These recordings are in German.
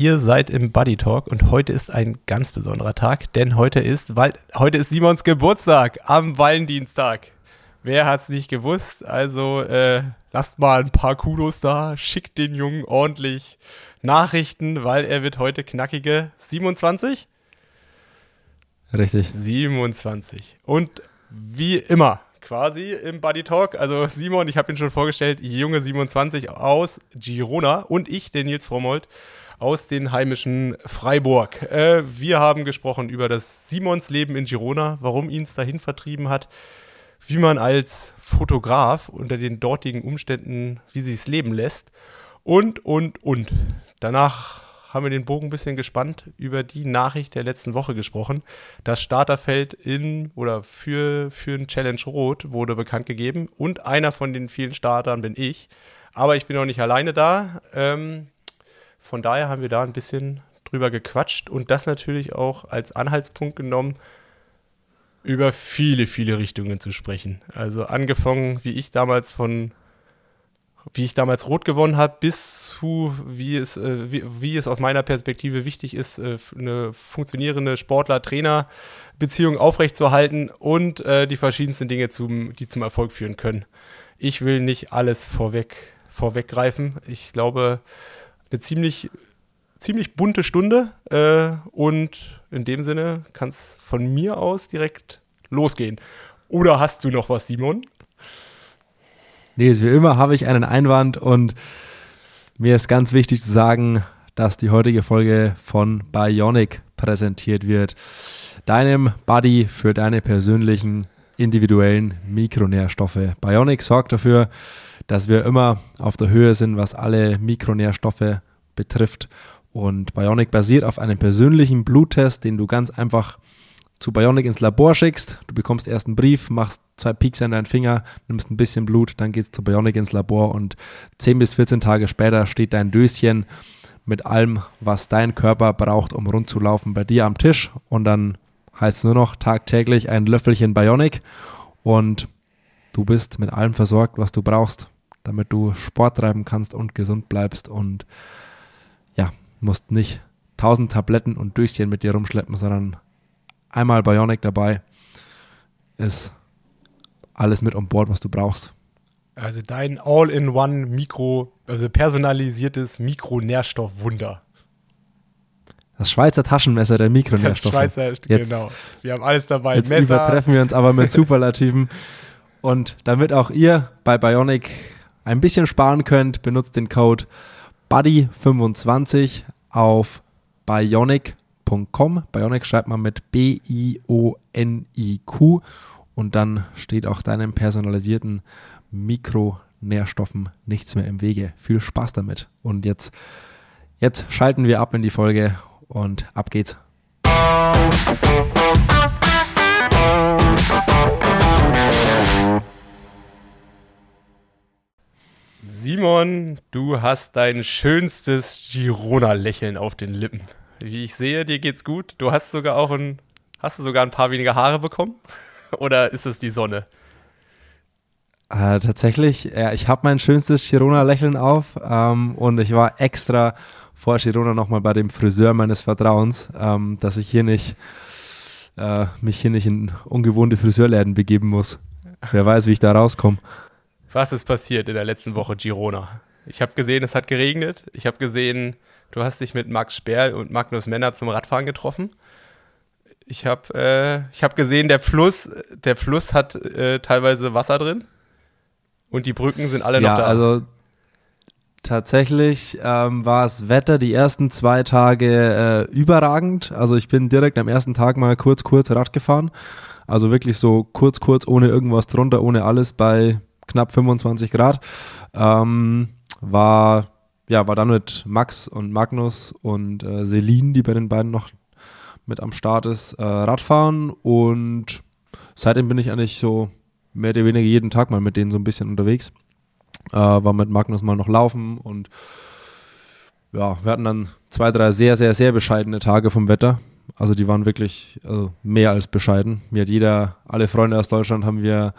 ihr seid im Buddy Talk und heute ist ein ganz besonderer Tag, denn heute ist, weil, heute ist Simons Geburtstag am Valentinstag. Wer hat's nicht gewusst? Also äh, lasst mal ein paar Kudos da, schickt den Jungen ordentlich Nachrichten, weil er wird heute knackige 27? Richtig. 27. Und wie immer, quasi im Buddy Talk. Also Simon, ich habe ihn schon vorgestellt, junge 27 aus Girona und ich, der Nils Frommold, aus den heimischen Freiburg. Äh, wir haben gesprochen über das Simons Leben in Girona, warum ihn es dahin vertrieben hat, wie man als Fotograf unter den dortigen Umständen, wie sie es leben lässt und, und, und. Danach haben wir den Bogen ein bisschen gespannt über die Nachricht der letzten Woche gesprochen. Das Starterfeld in oder für, für ein Challenge Rot wurde bekannt gegeben und einer von den vielen Startern bin ich. Aber ich bin auch nicht alleine da. Ähm, von daher haben wir da ein bisschen drüber gequatscht und das natürlich auch als Anhaltspunkt genommen, über viele, viele Richtungen zu sprechen. Also angefangen, wie ich damals von wie ich damals rot gewonnen habe, bis zu wie es, äh, wie, wie, es aus meiner Perspektive wichtig ist, äh, eine funktionierende Sportler-Trainer-Beziehung aufrechtzuerhalten und äh, die verschiedensten Dinge, zum, die zum Erfolg führen können. Ich will nicht alles vorweg, vorweggreifen. Ich glaube, eine ziemlich, ziemlich bunte Stunde äh, und in dem Sinne kann es von mir aus direkt losgehen. Oder hast du noch was, Simon? Nee, wie immer habe ich einen Einwand und mir ist ganz wichtig zu sagen, dass die heutige Folge von Bionic präsentiert wird. Deinem Buddy für deine persönlichen individuellen Mikronährstoffe. Bionic sorgt dafür, dass wir immer auf der Höhe sind, was alle Mikronährstoffe betrifft. Und Bionic basiert auf einem persönlichen Bluttest, den du ganz einfach zu Bionic ins Labor schickst. Du bekommst erst einen Brief, machst zwei Peaks an deinen Finger, nimmst ein bisschen Blut, dann geht's zu Bionic ins Labor und 10 bis 14 Tage später steht dein Döschen mit allem, was dein Körper braucht, um rund zu laufen, bei dir am Tisch. Und dann heißt es nur noch tagtäglich ein Löffelchen Bionic und du bist mit allem versorgt, was du brauchst, damit du Sport treiben kannst und gesund bleibst und ja, musst nicht tausend Tabletten und Döschen mit dir rumschleppen, sondern einmal Bionic dabei, ist alles mit on board, was du brauchst. Also dein All-in-One Mikro, also personalisiertes Mikronährstoffwunder. Das Schweizer Taschenmesser der Mikronährstoffe. Das Schweizer, jetzt, genau. Wir haben alles dabei. Jetzt Messer. übertreffen wir uns aber mit Superlativen. Und damit auch ihr bei Bionic ein bisschen sparen könnt, benutzt den Code BUDDY25 auf Bionic bionic.com. Bionic schreibt man mit B-I-O-N-I-Q und dann steht auch deinen personalisierten Mikronährstoffen nichts mehr im Wege. Viel Spaß damit. Und jetzt, jetzt schalten wir ab in die Folge und ab geht's. Simon, du hast dein schönstes Girona-Lächeln auf den Lippen. Wie ich sehe, dir geht's gut. Du hast sogar auch ein, hast du sogar ein paar weniger Haare bekommen? Oder ist es die Sonne? Äh, tatsächlich, ja, ich habe mein schönstes Girona-Lächeln auf ähm, und ich war extra vor Girona nochmal bei dem Friseur meines Vertrauens, ähm, dass ich hier nicht äh, mich hier nicht in ungewohnte Friseurläden begeben muss. Wer weiß, wie ich da rauskomme. Was ist passiert in der letzten Woche Girona? Ich habe gesehen, es hat geregnet. Ich habe gesehen, Du hast dich mit Max Sperl und Magnus Männer zum Radfahren getroffen. Ich habe äh, hab gesehen, der Fluss, der Fluss hat äh, teilweise Wasser drin und die Brücken sind alle ja, noch da. Also tatsächlich ähm, war das Wetter die ersten zwei Tage äh, überragend. Also ich bin direkt am ersten Tag mal kurz, kurz Rad gefahren. Also wirklich so kurz, kurz, ohne irgendwas drunter, ohne alles bei knapp 25 Grad. Ähm, war ja, war dann mit Max und Magnus und äh, Selin, die bei den beiden noch mit am Start ist, äh, Radfahren und seitdem bin ich eigentlich so mehr oder weniger jeden Tag mal mit denen so ein bisschen unterwegs. Äh, war mit Magnus mal noch laufen und ja, wir hatten dann zwei, drei sehr, sehr, sehr bescheidene Tage vom Wetter. Also die waren wirklich also mehr als bescheiden. Mir hat jeder, alle Freunde aus Deutschland haben wir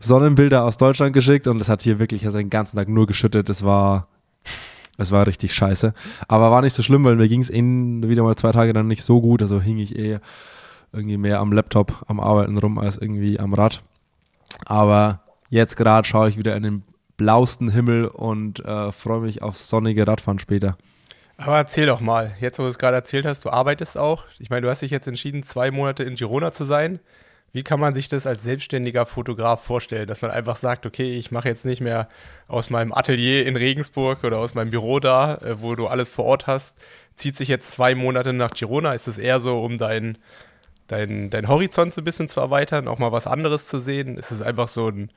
Sonnenbilder aus Deutschland geschickt und es hat hier wirklich also den ganzen Tag nur geschüttet. Es war Es war richtig scheiße. Aber war nicht so schlimm, weil mir ging es wieder mal zwei Tage dann nicht so gut. Also hing ich eh irgendwie mehr am Laptop, am Arbeiten rum, als irgendwie am Rad. Aber jetzt gerade schaue ich wieder in den blausten Himmel und äh, freue mich aufs sonnige Radfahren später. Aber erzähl doch mal, jetzt wo du es gerade erzählt hast, du arbeitest auch. Ich meine, du hast dich jetzt entschieden, zwei Monate in Girona zu sein. Wie kann man sich das als selbstständiger Fotograf vorstellen, dass man einfach sagt, okay, ich mache jetzt nicht mehr aus meinem Atelier in Regensburg oder aus meinem Büro da, äh, wo du alles vor Ort hast, zieht sich jetzt zwei Monate nach Girona? Ist es eher so, um deinen dein, dein Horizont so ein bisschen zu erweitern, auch mal was anderes zu sehen? Ist es einfach so ein,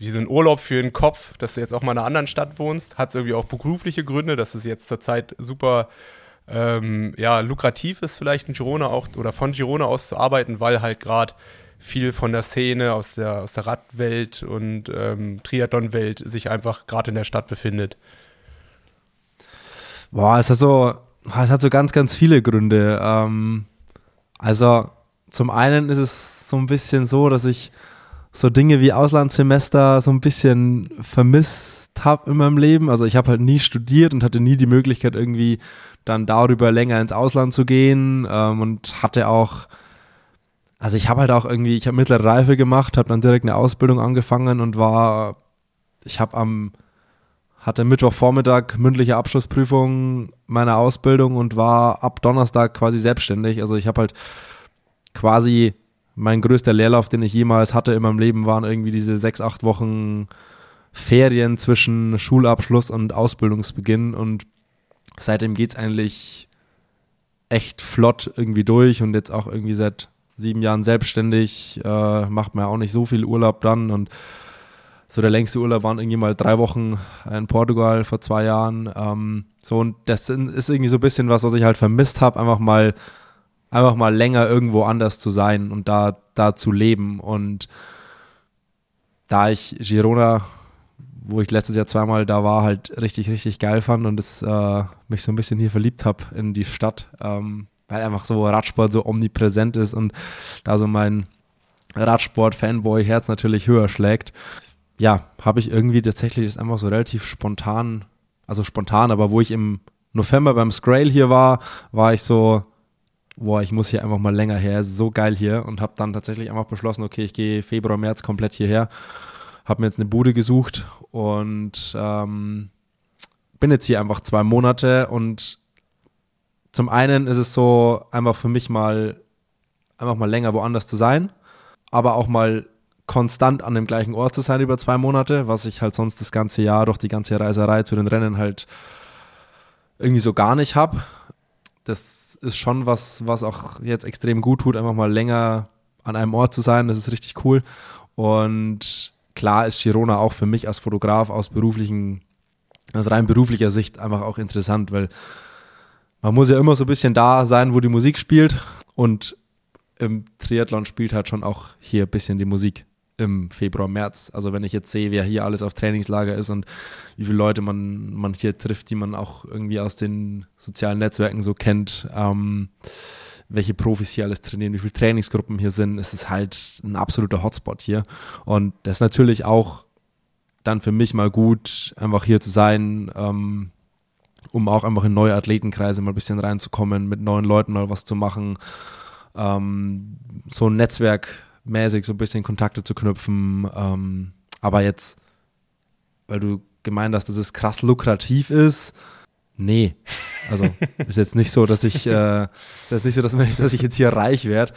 wie so ein Urlaub für den Kopf, dass du jetzt auch mal in einer anderen Stadt wohnst? Hat es irgendwie auch berufliche Gründe, dass es jetzt zurzeit super ähm, ja, lukrativ ist, vielleicht in Girona auch oder von Girona aus zu arbeiten, weil halt gerade viel von der Szene aus der, aus der Radwelt und ähm, Triathlon-Welt sich einfach gerade in der Stadt befindet? Boah, es hat so, es hat so ganz, ganz viele Gründe. Ähm, also zum einen ist es so ein bisschen so, dass ich so Dinge wie Auslandssemester so ein bisschen vermisst habe in meinem Leben. Also ich habe halt nie studiert und hatte nie die Möglichkeit irgendwie dann darüber länger ins Ausland zu gehen ähm, und hatte auch also ich habe halt auch irgendwie, ich habe mittlere Reife gemacht, habe dann direkt eine Ausbildung angefangen und war, ich habe am, hatte Mittwochvormittag mündliche Abschlussprüfung meiner Ausbildung und war ab Donnerstag quasi selbstständig. Also ich habe halt quasi mein größter Leerlauf, den ich jemals hatte in meinem Leben, waren irgendwie diese sechs, acht Wochen Ferien zwischen Schulabschluss und Ausbildungsbeginn und seitdem geht es eigentlich echt flott irgendwie durch und jetzt auch irgendwie seit sieben Jahren selbstständig, äh, macht man ja auch nicht so viel Urlaub dann und so der längste Urlaub waren irgendwie mal drei Wochen in Portugal vor zwei Jahren. Ähm, so und das ist irgendwie so ein bisschen was, was ich halt vermisst habe, einfach mal, einfach mal länger irgendwo anders zu sein und da, da zu leben. Und da ich Girona, wo ich letztes Jahr zweimal da war, halt richtig, richtig geil fand und es äh, mich so ein bisschen hier verliebt habe in die Stadt, ähm, weil einfach so Radsport so omnipräsent ist und da so mein Radsport-Fanboy-Herz natürlich höher schlägt. Ja, habe ich irgendwie tatsächlich das einfach so relativ spontan, also spontan, aber wo ich im November beim Scrail hier war, war ich so, boah, ich muss hier einfach mal länger her, so geil hier. Und habe dann tatsächlich einfach beschlossen, okay, ich gehe Februar, März komplett hierher, habe mir jetzt eine Bude gesucht und ähm, bin jetzt hier einfach zwei Monate. Und zum einen ist es so, einfach für mich mal, einfach mal länger woanders zu sein, aber auch mal konstant an dem gleichen Ort zu sein über zwei Monate, was ich halt sonst das ganze Jahr durch die ganze Reiserei zu den Rennen halt irgendwie so gar nicht habe. Das ist schon was, was auch jetzt extrem gut tut, einfach mal länger an einem Ort zu sein. Das ist richtig cool. Und klar ist Girona auch für mich als Fotograf aus beruflichen, aus rein beruflicher Sicht einfach auch interessant, weil man muss ja immer so ein bisschen da sein, wo die Musik spielt. Und im Triathlon spielt halt schon auch hier ein bisschen die Musik im Februar, März. Also wenn ich jetzt sehe, wer hier alles auf Trainingslager ist und wie viele Leute man, man hier trifft, die man auch irgendwie aus den sozialen Netzwerken so kennt, ähm, welche Profis hier alles trainieren, wie viele Trainingsgruppen hier sind, ist es halt ein absoluter Hotspot hier. Und das ist natürlich auch dann für mich mal gut, einfach hier zu sein, ähm, um auch einfach in neue Athletenkreise mal ein bisschen reinzukommen, mit neuen Leuten mal was zu machen, ähm, so ein Netzwerkmäßig so ein bisschen Kontakte zu knüpfen. Ähm, aber jetzt, weil du gemeint hast, dass es krass lukrativ ist, nee. Also ist jetzt nicht so, dass ich, äh, ist nicht so, dass, dass ich jetzt hier reich werde.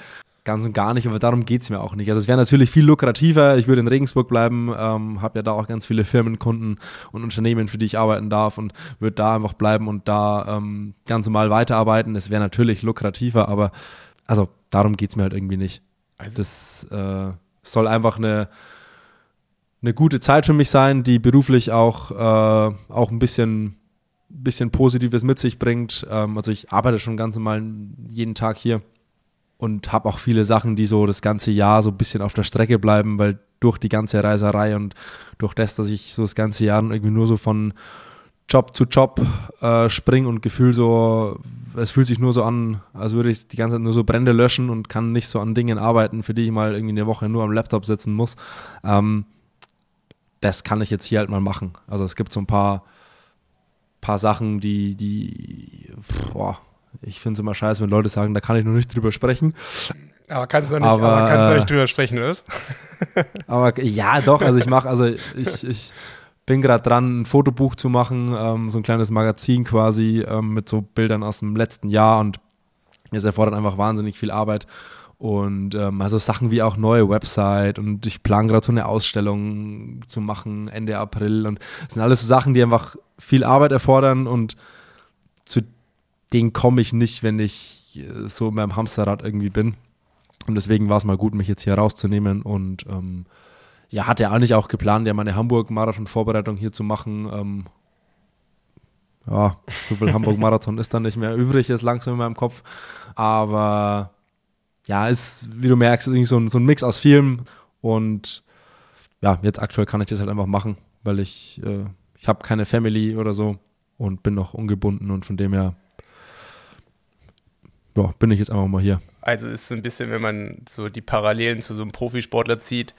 Ganz und gar nicht, aber darum geht es mir auch nicht. Also es wäre natürlich viel lukrativer, ich würde in Regensburg bleiben, ähm, habe ja da auch ganz viele Firmenkunden und Unternehmen, für die ich arbeiten darf und würde da einfach bleiben und da ähm, ganz normal weiterarbeiten. Es wäre natürlich lukrativer, aber also darum geht es mir halt irgendwie nicht. Also das äh, soll einfach eine, eine gute Zeit für mich sein, die beruflich auch, äh, auch ein bisschen, bisschen Positives mit sich bringt. Ähm, also ich arbeite schon ganz normal jeden Tag hier und habe auch viele Sachen, die so das ganze Jahr so ein bisschen auf der Strecke bleiben, weil durch die ganze Reiserei und durch das, dass ich so das ganze Jahr irgendwie nur so von Job zu Job äh, springe und Gefühl so, es fühlt sich nur so an, als würde ich die ganze Zeit nur so Brände löschen und kann nicht so an Dingen arbeiten, für die ich mal irgendwie eine Woche nur am Laptop sitzen muss. Ähm, das kann ich jetzt hier halt mal machen. Also es gibt so ein paar paar Sachen, die, die, boah, ich finde es immer scheiße, wenn Leute sagen, da kann ich noch nicht drüber sprechen. Aber kannst du nicht, aber, aber kannst du nicht drüber sprechen, oder? aber ja, doch, also ich mache, also ich, ich bin gerade dran, ein Fotobuch zu machen, ähm, so ein kleines Magazin quasi ähm, mit so Bildern aus dem letzten Jahr und es erfordert einfach wahnsinnig viel Arbeit. Und ähm, also Sachen wie auch neue Website und ich plane gerade so eine Ausstellung zu machen Ende April und das sind alles so Sachen, die einfach viel Arbeit erfordern und zu denen komme ich nicht, wenn ich äh, so in meinem Hamsterrad irgendwie bin. Und deswegen war es mal gut, mich jetzt hier rauszunehmen und ähm, ja, hatte eigentlich auch geplant, ja meine Hamburg-Marathon-Vorbereitung hier zu machen. Ähm, ja, so viel Hamburg-Marathon ist dann nicht mehr übrig, jetzt langsam in meinem Kopf. Aber ja, ist, wie du merkst, ist so ein, so ein Mix aus Filmen und ja, jetzt aktuell kann ich das halt einfach machen, weil ich, äh, ich habe keine Family oder so und bin noch ungebunden und von dem her ja, bin ich jetzt einfach mal hier. Also ist so ein bisschen, wenn man so die Parallelen zu so einem Profisportler zieht,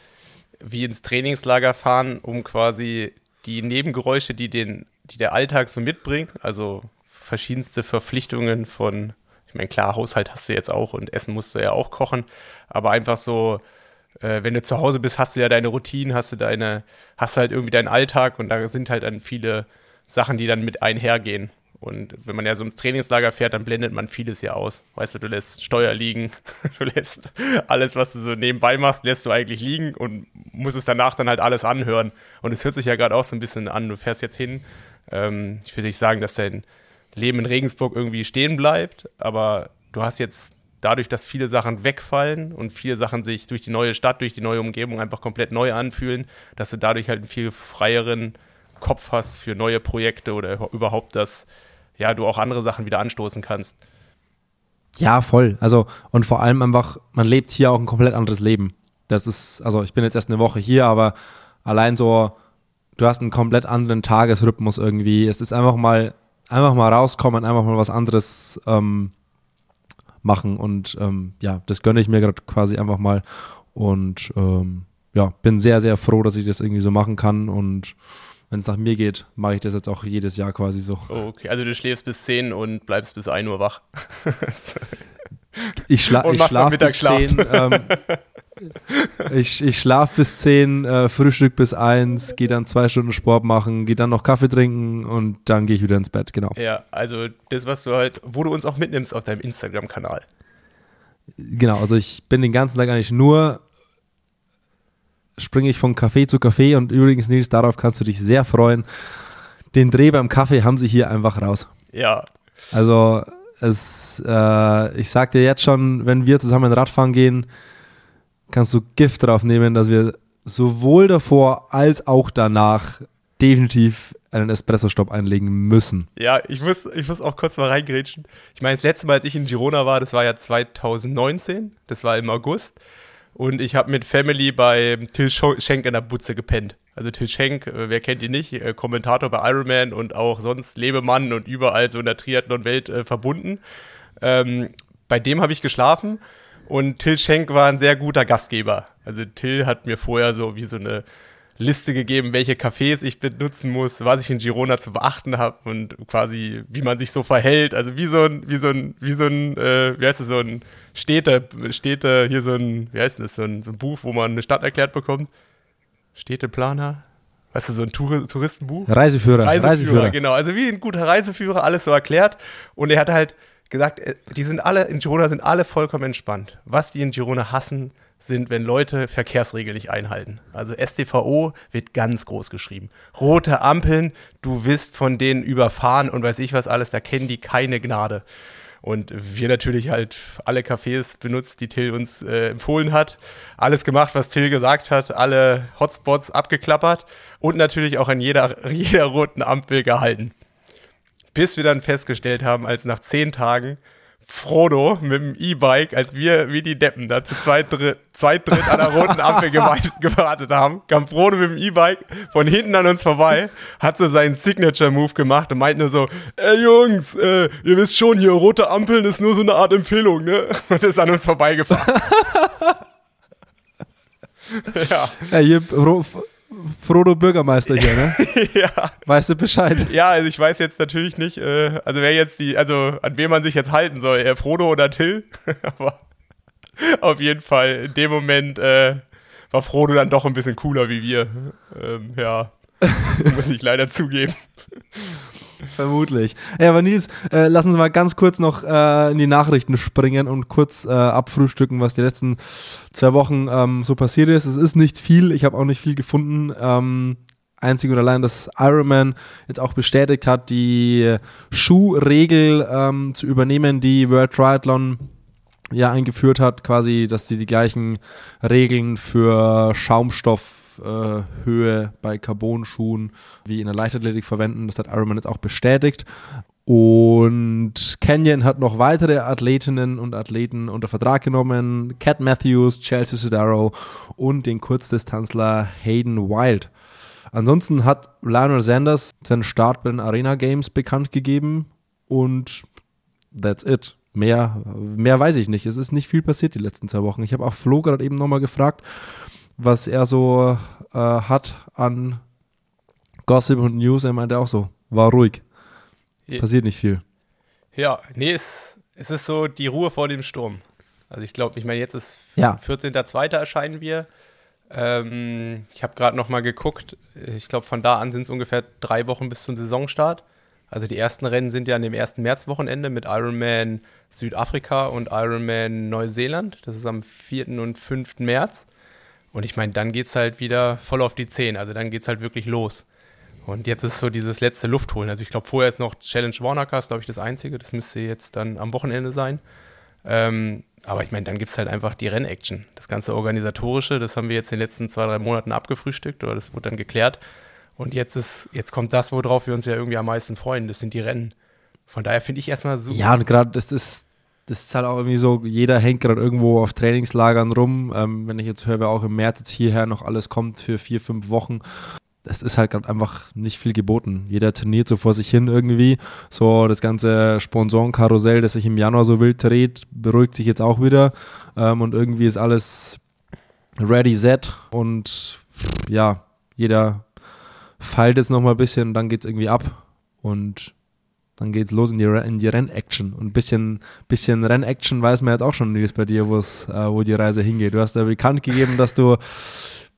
wie ins Trainingslager fahren, um quasi die Nebengeräusche, die, den, die der Alltag so mitbringt, also verschiedenste Verpflichtungen von, ich meine, klar, Haushalt hast du jetzt auch und Essen musst du ja auch kochen, aber einfach so, äh, wenn du zu Hause bist, hast du ja deine Routinen, hast du deine, hast halt irgendwie deinen Alltag und da sind halt dann viele Sachen, die dann mit einhergehen. Und wenn man ja so ins Trainingslager fährt, dann blendet man vieles ja aus. Weißt du, du lässt Steuer liegen, du lässt alles, was du so nebenbei machst, lässt du eigentlich liegen und musst es danach dann halt alles anhören. Und es hört sich ja gerade auch so ein bisschen an. Du fährst jetzt hin. Ähm, ich will nicht sagen, dass dein Leben in Regensburg irgendwie stehen bleibt, aber du hast jetzt dadurch, dass viele Sachen wegfallen und viele Sachen sich durch die neue Stadt, durch die neue Umgebung einfach komplett neu anfühlen, dass du dadurch halt einen viel freieren Kopf hast für neue Projekte oder überhaupt das ja, du auch andere Sachen wieder anstoßen kannst. Ja, voll. Also, und vor allem einfach, man lebt hier auch ein komplett anderes Leben. Das ist, also ich bin jetzt erst eine Woche hier, aber allein so, du hast einen komplett anderen Tagesrhythmus irgendwie. Es ist einfach mal, einfach mal rauskommen, einfach mal was anderes ähm, machen und ähm, ja, das gönne ich mir gerade quasi einfach mal und ähm, ja, bin sehr, sehr froh, dass ich das irgendwie so machen kann und wenn es nach mir geht, mache ich das jetzt auch jedes Jahr quasi so. Oh, okay, also du schläfst bis 10 und bleibst bis 1 Uhr wach. ich, schla ich schlafe bis 10. Ähm, ich ich schlafe bis 10, äh, Frühstück bis 1, gehe dann zwei Stunden Sport machen, gehe dann noch Kaffee trinken und dann gehe ich wieder ins Bett, genau. Ja, also das, was du halt, wo du uns auch mitnimmst auf deinem Instagram-Kanal. Genau, also ich bin den ganzen Tag eigentlich nur springe ich von Café zu Café und übrigens, Nils, darauf kannst du dich sehr freuen. Den Dreh beim Kaffee haben sie hier einfach raus. Ja. Also, es, äh, ich sag dir jetzt schon, wenn wir zusammen Radfahren gehen, kannst du Gift drauf nehmen, dass wir sowohl davor als auch danach definitiv einen Espresso-Stopp einlegen müssen. Ja, ich muss, ich muss auch kurz mal reingrätschen. Ich meine, das letzte Mal, als ich in Girona war, das war ja 2019, das war im August. Und ich habe mit Family bei Till Schenk in der Butze gepennt. Also Till Schenk, äh, wer kennt ihn nicht, äh, Kommentator bei Ironman und auch sonst Lebemann und überall so in der Triathlon-Welt äh, verbunden. Ähm, bei dem habe ich geschlafen und Till Schenk war ein sehr guter Gastgeber. Also Till hat mir vorher so wie so eine Liste gegeben, welche Cafés ich benutzen muss, was ich in Girona zu beachten habe und quasi, wie man sich so verhält. Also wie so ein, wie so ein, wie so ein, äh, wie heißt es, so ein Städte, Städte, hier so ein, wie heißt das, so ein, so ein Buch, wo man eine Stadt erklärt bekommt. Städteplaner. Weißt du, so ein Tour Touristenbuch? Reiseführer, Reiseführer. Reiseführer, genau. Also wie ein guter Reiseführer, alles so erklärt. Und er hat halt gesagt, äh, die sind alle, in Girona sind alle vollkommen entspannt. Was die in Girona hassen, sind, wenn Leute Verkehrsregeln nicht einhalten. Also STVO wird ganz groß geschrieben. Rote Ampeln, du wirst von denen überfahren und weiß ich was alles, da kennen die keine Gnade. Und wir natürlich halt alle Cafés benutzt, die Till uns äh, empfohlen hat. Alles gemacht, was Till gesagt hat, alle Hotspots abgeklappert und natürlich auch an jeder, jeder roten Ampel gehalten. Bis wir dann festgestellt haben, als nach zehn Tagen Frodo mit dem E-Bike, als wir wie die Deppen da zu zweit, dritt, zweit dritt an der roten Ampel gewartet haben, kam Frodo mit dem E-Bike von hinten an uns vorbei, hat so seinen Signature-Move gemacht und meint nur so, ey Jungs, äh, ihr wisst schon, hier rote Ampeln ist nur so eine Art Empfehlung, ne? Und ist an uns vorbeigefahren. ja. ja hier, Frodo Bürgermeister hier, ne? ja. Weißt du Bescheid? Ja, also ich weiß jetzt natürlich nicht, äh, also wer jetzt die, also an wen man sich jetzt halten soll, eher Frodo oder Till. Aber auf jeden Fall in dem Moment äh, war Frodo dann doch ein bisschen cooler wie wir. Ähm, ja, muss ich leider zugeben. Vermutlich. Ja, aber Nils, äh, lassen Sie mal ganz kurz noch äh, in die Nachrichten springen und kurz äh, abfrühstücken, was die letzten zwei Wochen ähm, so passiert ist. Es ist nicht viel, ich habe auch nicht viel gefunden. Ähm, einzig und allein, dass Ironman jetzt auch bestätigt hat, die Schuhregel ähm, zu übernehmen, die World Triathlon ja eingeführt hat, quasi, dass sie die gleichen Regeln für Schaumstoff äh, Höhe bei Carbon-Schuhen wie in der Leichtathletik verwenden. Das hat Ironman jetzt auch bestätigt. Und Canyon hat noch weitere Athletinnen und Athleten unter Vertrag genommen. Cat Matthews, Chelsea Sudaro und den Kurzdistanzler Hayden Wild. Ansonsten hat Lionel Sanders seinen Start bei den Arena Games bekannt gegeben und that's it. Mehr, mehr weiß ich nicht. Es ist nicht viel passiert die letzten zwei Wochen. Ich habe auch Flo gerade eben nochmal gefragt, was er so äh, hat an Gossip und News. Er meinte auch so, war ruhig. Passiert nicht viel. Ja, nee, es, es ist so die Ruhe vor dem Sturm. Also ich glaube, ich meine, jetzt ist ja. 14.02. erscheinen wir. Ähm, ich habe gerade noch mal geguckt. Ich glaube, von da an sind es ungefähr drei Wochen bis zum Saisonstart. Also die ersten Rennen sind ja an dem ersten Märzwochenende mit Ironman Südafrika und Ironman Neuseeland. Das ist am 4. und 5. März. Und ich meine, dann geht es halt wieder voll auf die Zehen. Also dann geht es halt wirklich los. Und jetzt ist so dieses letzte Luftholen. Also ich glaube, vorher ist noch Challenge Warnercast, glaube ich, das Einzige. Das müsste jetzt dann am Wochenende sein. Ähm, aber ich meine, dann gibt es halt einfach die Rennaction. Das ganze Organisatorische, das haben wir jetzt in den letzten zwei, drei Monaten abgefrühstückt oder das wurde dann geklärt. Und jetzt ist, jetzt kommt das, worauf wir uns ja irgendwie am meisten freuen. Das sind die Rennen. Von daher finde ich erstmal super. Ja, und gerade das ist, das ist halt auch irgendwie so, jeder hängt gerade irgendwo auf Trainingslagern rum. Ähm, wenn ich jetzt höre, wer auch im März jetzt hierher noch alles kommt für vier, fünf Wochen. Das ist halt gerade einfach nicht viel geboten. Jeder trainiert so vor sich hin irgendwie. So das ganze Sponsorenkarussell, das sich im Januar so wild dreht, beruhigt sich jetzt auch wieder. Ähm, und irgendwie ist alles ready set und ja, jeder feilt jetzt nochmal ein bisschen und dann geht es irgendwie ab. Und dann geht's los in die, in die Rennaction. Und ein bisschen, bisschen Rennaction weiß man jetzt auch schon, Nils, bei dir, äh, wo die Reise hingeht. Du hast ja bekannt gegeben, dass du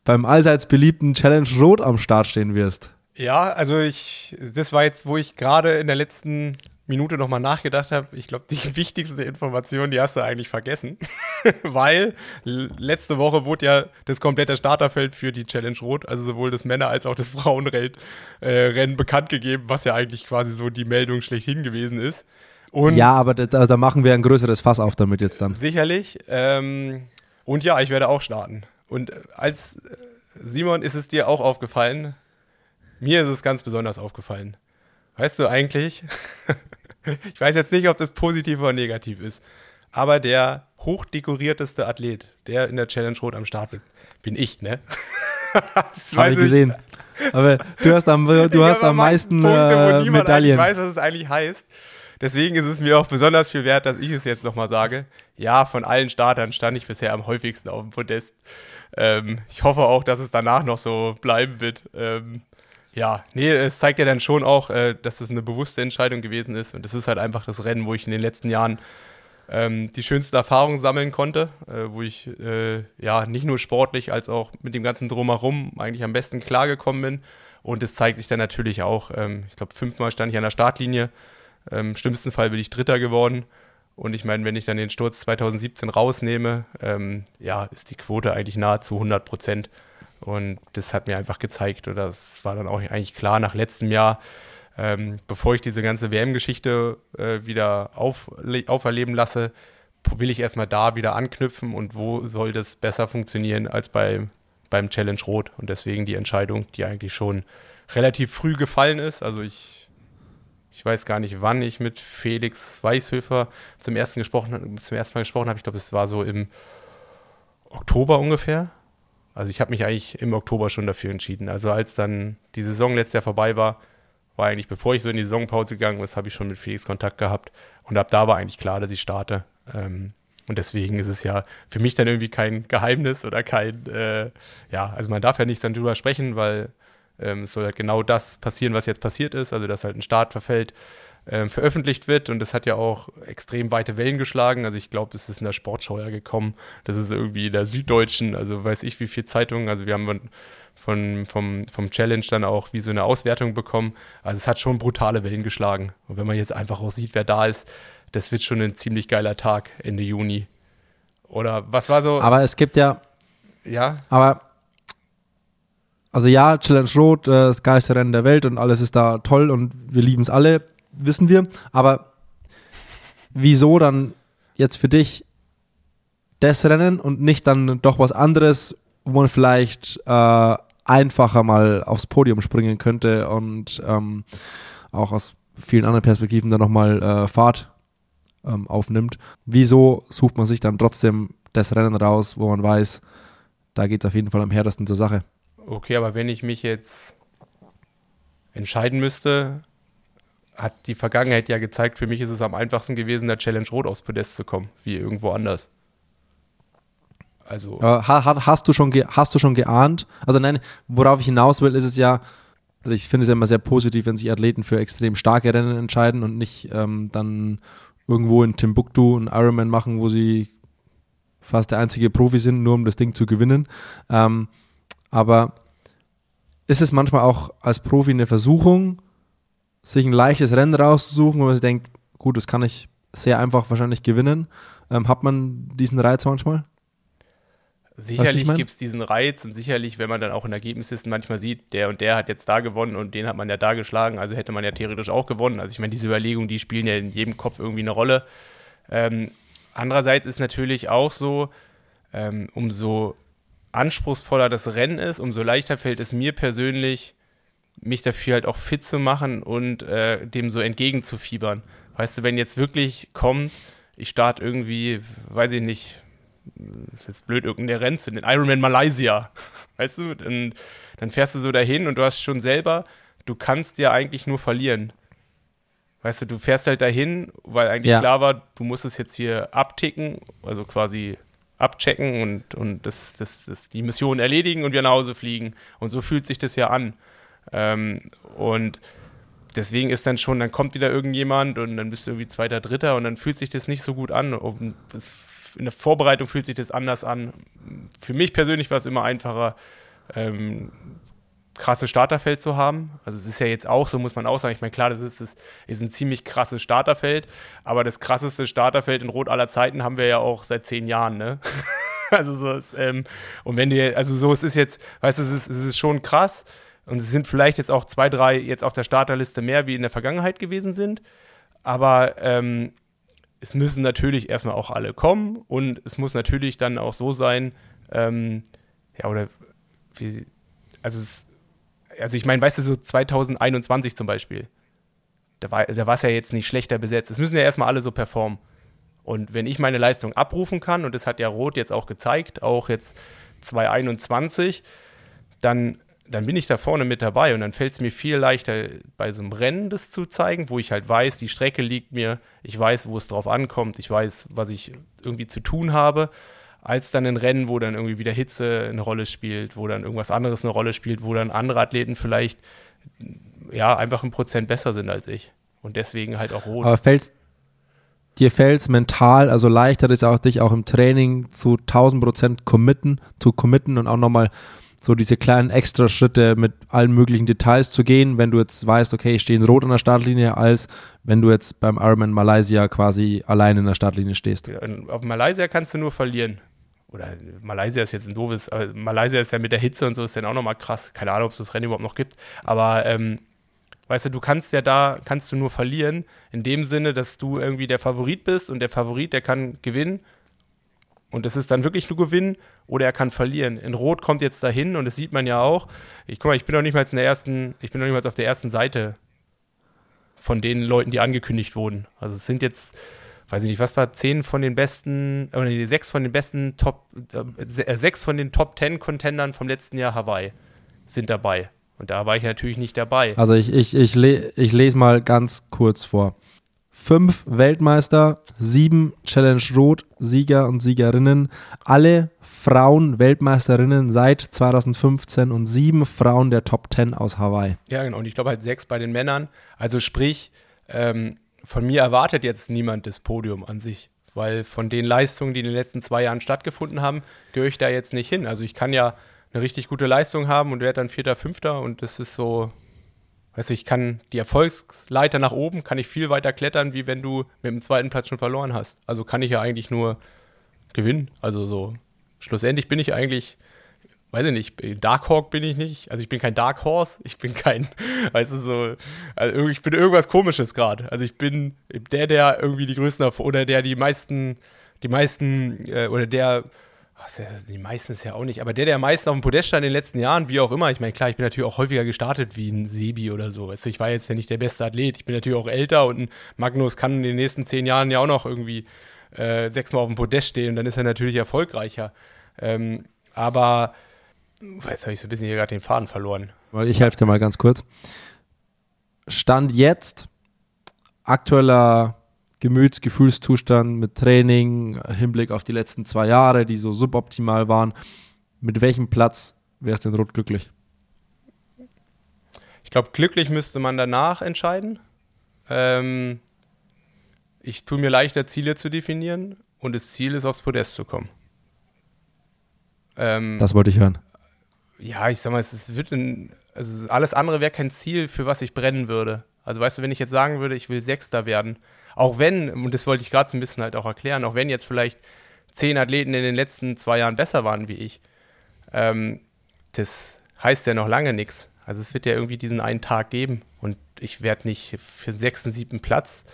beim allseits beliebten Challenge Rot am Start stehen wirst. Ja, also ich, das war jetzt, wo ich gerade in der letzten Minute nochmal nachgedacht habe, ich glaube, die wichtigste Information, die hast du eigentlich vergessen. Weil letzte Woche wurde ja das komplette Starterfeld für die Challenge Rot, also sowohl das Männer- als auch das Frauenrennen äh, bekannt gegeben, was ja eigentlich quasi so die Meldung schlechthin gewesen ist. Und ja, aber da, da, machen wir ein größeres Fass auf damit jetzt dann. Sicherlich. Ähm, und ja, ich werde auch starten. Und als äh, Simon, ist es dir auch aufgefallen? Mir ist es ganz besonders aufgefallen. Weißt du eigentlich, ich weiß jetzt nicht, ob das positiv oder negativ ist, aber der hochdekorierteste Athlet, der in der Challenge Rot am Start ist, bin ich, ne? Habe ich gesehen. Aber du hast am, du hast am meisten Punkte, äh, Medaillen. Ich weiß, was es eigentlich heißt. Deswegen ist es mir auch besonders viel wert, dass ich es jetzt nochmal sage. Ja, von allen Startern stand ich bisher am häufigsten auf dem Podest. Ähm, ich hoffe auch, dass es danach noch so bleiben wird. Ähm, ja, nee, es zeigt ja dann schon auch, äh, dass es eine bewusste Entscheidung gewesen ist. Und es ist halt einfach das Rennen, wo ich in den letzten Jahren ähm, die schönsten Erfahrungen sammeln konnte, äh, wo ich äh, ja nicht nur sportlich als auch mit dem ganzen Drumherum eigentlich am besten klargekommen bin. Und es zeigt sich dann natürlich auch, ähm, ich glaube, fünfmal stand ich an der Startlinie. Ähm, Im schlimmsten Fall bin ich Dritter geworden. Und ich meine, wenn ich dann den Sturz 2017 rausnehme, ähm, ja, ist die Quote eigentlich nahezu 100 Prozent. Und das hat mir einfach gezeigt, oder das war dann auch eigentlich klar nach letztem Jahr, ähm, bevor ich diese ganze WM-Geschichte äh, wieder auf, auferleben lasse, will ich erstmal da wieder anknüpfen und wo soll das besser funktionieren als bei, beim Challenge Rot. Und deswegen die Entscheidung, die eigentlich schon relativ früh gefallen ist. Also ich, ich weiß gar nicht, wann ich mit Felix Weißhöfer zum ersten, gesprochen, zum ersten Mal gesprochen habe. Ich glaube, es war so im Oktober ungefähr. Also ich habe mich eigentlich im Oktober schon dafür entschieden. Also als dann die Saison letztes Jahr vorbei war, war eigentlich, bevor ich so in die Saisonpause gegangen bin, habe ich schon mit Felix Kontakt gehabt. Und ab da war eigentlich klar, dass ich starte. Ähm, Und deswegen ist es ja für mich dann irgendwie kein Geheimnis oder kein, äh, ja, also man darf ja nicht dann drüber sprechen, weil ähm, es soll halt genau das passieren, was jetzt passiert ist, also dass halt ein Startverfeld ähm, veröffentlicht wird und das hat ja auch extrem weite Wellen geschlagen. Also ich glaube, es ist in der Sportschau ja gekommen. Das ist irgendwie in der Süddeutschen, also weiß ich wie viele Zeitungen, also wir haben von, vom, vom Challenge dann auch wie so eine Auswertung bekommen. Also es hat schon brutale Wellen geschlagen. Und wenn man jetzt einfach auch sieht, wer da ist, das wird schon ein ziemlich geiler Tag Ende Juni. Oder was war so? Aber es gibt ja. Ja. Aber. Also ja, Challenge Rot, äh, das geilste Rennen der Welt und alles ist da toll und wir lieben es alle, wissen wir. Aber wieso dann jetzt für dich das Rennen und nicht dann doch was anderes, wo man vielleicht äh, einfacher mal aufs Podium springen könnte und ähm, auch aus vielen anderen Perspektiven dann nochmal äh, Fahrt ähm, aufnimmt. Wieso sucht man sich dann trotzdem das Rennen raus, wo man weiß, da geht es auf jeden Fall am härtesten zur Sache? Okay, aber wenn ich mich jetzt entscheiden müsste, hat die Vergangenheit ja gezeigt, für mich ist es am einfachsten gewesen, der Challenge Rot aufs Podest zu kommen, wie irgendwo anders. Also. Äh, hast, du schon hast du schon geahnt? Also nein, worauf ich hinaus will, ist es ja, also ich finde es ja immer sehr positiv, wenn sich Athleten für extrem starke Rennen entscheiden und nicht ähm, dann irgendwo in Timbuktu einen Ironman machen, wo sie fast der einzige Profi sind, nur um das Ding zu gewinnen. Ähm, aber ist es manchmal auch als Profi eine Versuchung, sich ein leichtes Rennen rauszusuchen, wo man sich denkt, gut, das kann ich sehr einfach wahrscheinlich gewinnen. Ähm, hat man diesen Reiz manchmal? Sicherlich gibt es diesen Reiz und sicherlich, wenn man dann auch in Ergebnislisten manchmal sieht, der und der hat jetzt da gewonnen und den hat man ja da geschlagen, also hätte man ja theoretisch auch gewonnen. Also ich meine, diese Überlegungen, die spielen ja in jedem Kopf irgendwie eine Rolle. Ähm, andererseits ist natürlich auch so, ähm, umso anspruchsvoller das Rennen ist, umso leichter fällt es mir persönlich, mich dafür halt auch fit zu machen und äh, dem so entgegenzufiebern. Weißt du, wenn jetzt wirklich kommt, ich starte irgendwie, weiß ich nicht, ist jetzt blöd, irgendein rennt in den Ironman Malaysia. Weißt du, dann, dann fährst du so dahin und du hast schon selber, du kannst ja eigentlich nur verlieren. Weißt du, du fährst halt dahin, weil eigentlich ja. klar war, du musst es jetzt hier abticken, also quasi abchecken und, und das, das, das, die Mission erledigen und wieder nach Hause fliegen. Und so fühlt sich das ja an. Ähm, und deswegen ist dann schon, dann kommt wieder irgendjemand und dann bist du irgendwie zweiter, dritter und dann fühlt sich das nicht so gut an. Das in der Vorbereitung fühlt sich das anders an. Für mich persönlich war es immer einfacher, ähm, krasses Starterfeld zu haben. Also es ist ja jetzt auch, so muss man auch sagen, ich meine, klar, das ist, das ist ein ziemlich krasses Starterfeld, aber das krasseste Starterfeld in Rot aller Zeiten haben wir ja auch seit zehn Jahren, ne? also so ist, ähm, und wenn dir, also so, es ist jetzt, weißt du, es ist, es ist schon krass und es sind vielleicht jetzt auch zwei, drei jetzt auf der Starterliste mehr, wie in der Vergangenheit gewesen sind, aber ähm, es müssen natürlich erstmal auch alle kommen und es muss natürlich dann auch so sein, ähm, ja, oder wie, also, es, also ich meine, weißt du, so 2021 zum Beispiel, da war da es ja jetzt nicht schlechter besetzt. Es müssen ja erstmal alle so performen. Und wenn ich meine Leistung abrufen kann, und das hat ja Rot jetzt auch gezeigt, auch jetzt 2021, dann dann bin ich da vorne mit dabei und dann fällt es mir viel leichter, bei so einem Rennen das zu zeigen, wo ich halt weiß, die Strecke liegt mir, ich weiß, wo es drauf ankommt, ich weiß, was ich irgendwie zu tun habe, als dann ein Rennen, wo dann irgendwie wieder Hitze eine Rolle spielt, wo dann irgendwas anderes eine Rolle spielt, wo dann andere Athleten vielleicht ja einfach ein Prozent besser sind als ich und deswegen halt auch rot. Aber fällst dir fällt mental, also leichter ist auch dich auch im Training zu 1000 Prozent committen, zu committen und auch nochmal so diese kleinen Extra-Schritte mit allen möglichen Details zu gehen, wenn du jetzt weißt, okay, ich stehe in Rot an der Startlinie, als wenn du jetzt beim Ironman Malaysia quasi allein in der Startlinie stehst. Auf Malaysia kannst du nur verlieren. Oder Malaysia ist jetzt ein doofes, aber Malaysia ist ja mit der Hitze und so ist dann auch nochmal krass. Keine Ahnung, ob es das Rennen überhaupt noch gibt. Aber ähm, weißt du, du kannst ja da, kannst du nur verlieren, in dem Sinne, dass du irgendwie der Favorit bist und der Favorit, der kann gewinnen und das ist dann wirklich nur Gewinn oder er kann verlieren. In Rot kommt jetzt dahin und das sieht man ja auch. Ich guck mal, ich bin noch nicht mal in der ersten, ich bin noch nicht mal auf der ersten Seite von den Leuten, die angekündigt wurden. Also es sind jetzt, weiß ich nicht, was war zehn von den besten, oder nee, sechs von den besten Top, äh, sechs von den Top Ten Contendern vom letzten Jahr Hawaii sind dabei. Und da war ich natürlich nicht dabei. Also ich, ich, ich, le ich lese mal ganz kurz vor. Fünf Weltmeister, sieben Challenge Rot Sieger und Siegerinnen, alle Frauen Weltmeisterinnen seit 2015 und sieben Frauen der Top 10 aus Hawaii. Ja, genau. Und ich glaube halt sechs bei den Männern. Also sprich, ähm, von mir erwartet jetzt niemand das Podium an sich, weil von den Leistungen, die in den letzten zwei Jahren stattgefunden haben, gehöre ich da jetzt nicht hin. Also ich kann ja eine richtig gute Leistung haben und werde dann Vierter, Fünfter und das ist so, weißt du, ich kann die Erfolgsleiter nach oben, kann ich viel weiter klettern, wie wenn du mit dem zweiten Platz schon verloren hast. Also kann ich ja eigentlich nur gewinnen. Also so, schlussendlich bin ich eigentlich, weiß ich nicht, Dark Hawk bin ich nicht. Also ich bin kein Dark Horse, ich bin kein, weißt du, so, also ich bin irgendwas komisches gerade. Also ich bin der, der irgendwie die größten, oder der die meisten, die meisten, äh, oder der, die meisten ist ja auch nicht, aber der, der am meisten auf dem Podest stand in den letzten Jahren, wie auch immer, ich meine, klar, ich bin natürlich auch häufiger gestartet wie ein Sebi oder so. Du, ich war jetzt ja nicht der beste Athlet, ich bin natürlich auch älter und ein Magnus kann in den nächsten zehn Jahren ja auch noch irgendwie äh, sechsmal auf dem Podest stehen und dann ist er natürlich erfolgreicher. Ähm, aber jetzt habe ich so ein bisschen hier gerade den Faden verloren. Ich helfe dir mal ganz kurz. Stand jetzt aktueller Gemüts-, Gefühlszustand mit Training, Hinblick auf die letzten zwei Jahre, die so suboptimal waren. Mit welchem Platz wärst du in Rot glücklich? Ich glaube, glücklich müsste man danach entscheiden. Ähm, ich tue mir leichter, Ziele zu definieren und das Ziel ist, aufs Podest zu kommen. Ähm, das wollte ich hören. Ja, ich sag mal, es wird ein, also alles andere wäre kein Ziel, für was ich brennen würde. Also weißt du, wenn ich jetzt sagen würde, ich will Sechster werden, auch wenn, und das wollte ich gerade so ein bisschen halt auch erklären, auch wenn jetzt vielleicht zehn Athleten in den letzten zwei Jahren besser waren wie ich, ähm, das heißt ja noch lange nichts. Also es wird ja irgendwie diesen einen Tag geben und ich werde nicht für den sechsten, siebten Platz,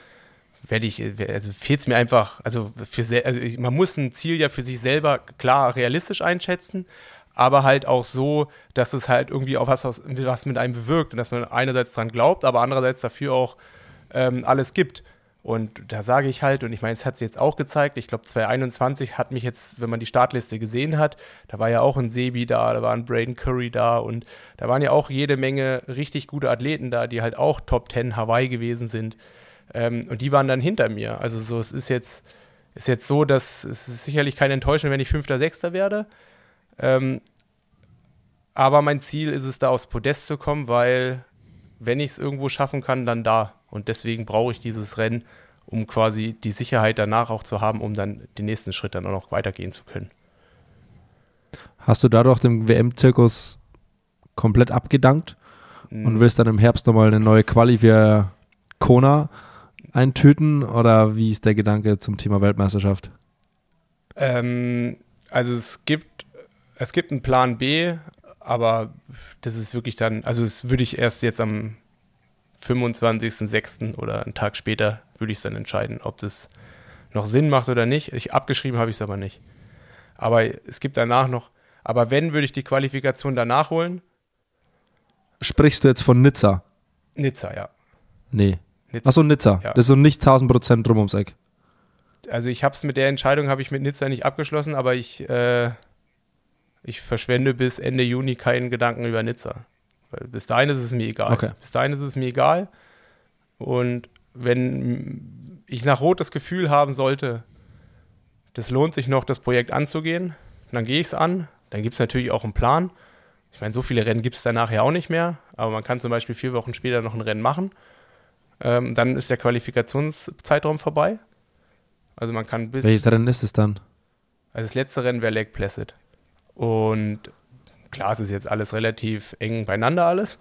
werde ich, also fehlt es mir einfach, also, für, also man muss ein Ziel ja für sich selber klar realistisch einschätzen, aber halt auch so, dass es halt irgendwie auch was, was mit einem bewirkt und dass man einerseits dran glaubt, aber andererseits dafür auch ähm, alles gibt. Und da sage ich halt, und ich meine, es hat sich jetzt auch gezeigt, ich glaube 2021 hat mich jetzt, wenn man die Startliste gesehen hat, da war ja auch ein Sebi da, da war ein Braden Curry da und da waren ja auch jede Menge richtig gute Athleten da, die halt auch Top 10 Hawaii gewesen sind. Ähm, und die waren dann hinter mir. Also so, es ist jetzt, ist jetzt so, dass es ist sicherlich keine Enttäuschung, wenn ich Fünfter, Sechster werde. Ähm, aber mein Ziel ist es, da aufs Podest zu kommen, weil wenn ich es irgendwo schaffen kann, dann da. Und deswegen brauche ich dieses Rennen, um quasi die Sicherheit danach auch zu haben, um dann den nächsten Schritt dann auch noch weitergehen zu können. Hast du dadurch den WM-Zirkus komplett abgedankt mhm. und willst dann im Herbst nochmal eine neue Quali für Kona eintüten oder wie ist der Gedanke zum Thema Weltmeisterschaft? Ähm, also es gibt, es gibt einen Plan B, aber das ist wirklich dann, also das würde ich erst jetzt am 25.06. oder einen Tag später würde ich es dann entscheiden, ob das noch Sinn macht oder nicht. Ich, abgeschrieben habe ich es aber nicht. Aber es gibt danach noch, aber wenn, würde ich die Qualifikation danach holen. Sprichst du jetzt von Nizza? Nizza, ja. Nee. Nizza. Achso, Nizza. Ja. Das ist so nicht 1000 Prozent drum ums Eck. Also ich habe es mit der Entscheidung, habe ich mit Nizza nicht abgeschlossen, aber ich, äh, ich verschwende bis Ende Juni keinen Gedanken über Nizza. Weil bis dahin ist es mir egal. Okay. Bis dahin ist es mir egal. Und wenn ich nach Rot das Gefühl haben sollte, das lohnt sich noch, das Projekt anzugehen, dann gehe ich es an. Dann gibt es natürlich auch einen Plan. Ich meine, so viele Rennen gibt es danach ja auch nicht mehr, aber man kann zum Beispiel vier Wochen später noch ein Rennen machen. Ähm, dann ist der Qualifikationszeitraum vorbei. Also man kann bis. Welches Rennen ist es dann? Also das letzte Rennen wäre Lake Placid. Und klar, es ist jetzt alles relativ eng beieinander alles.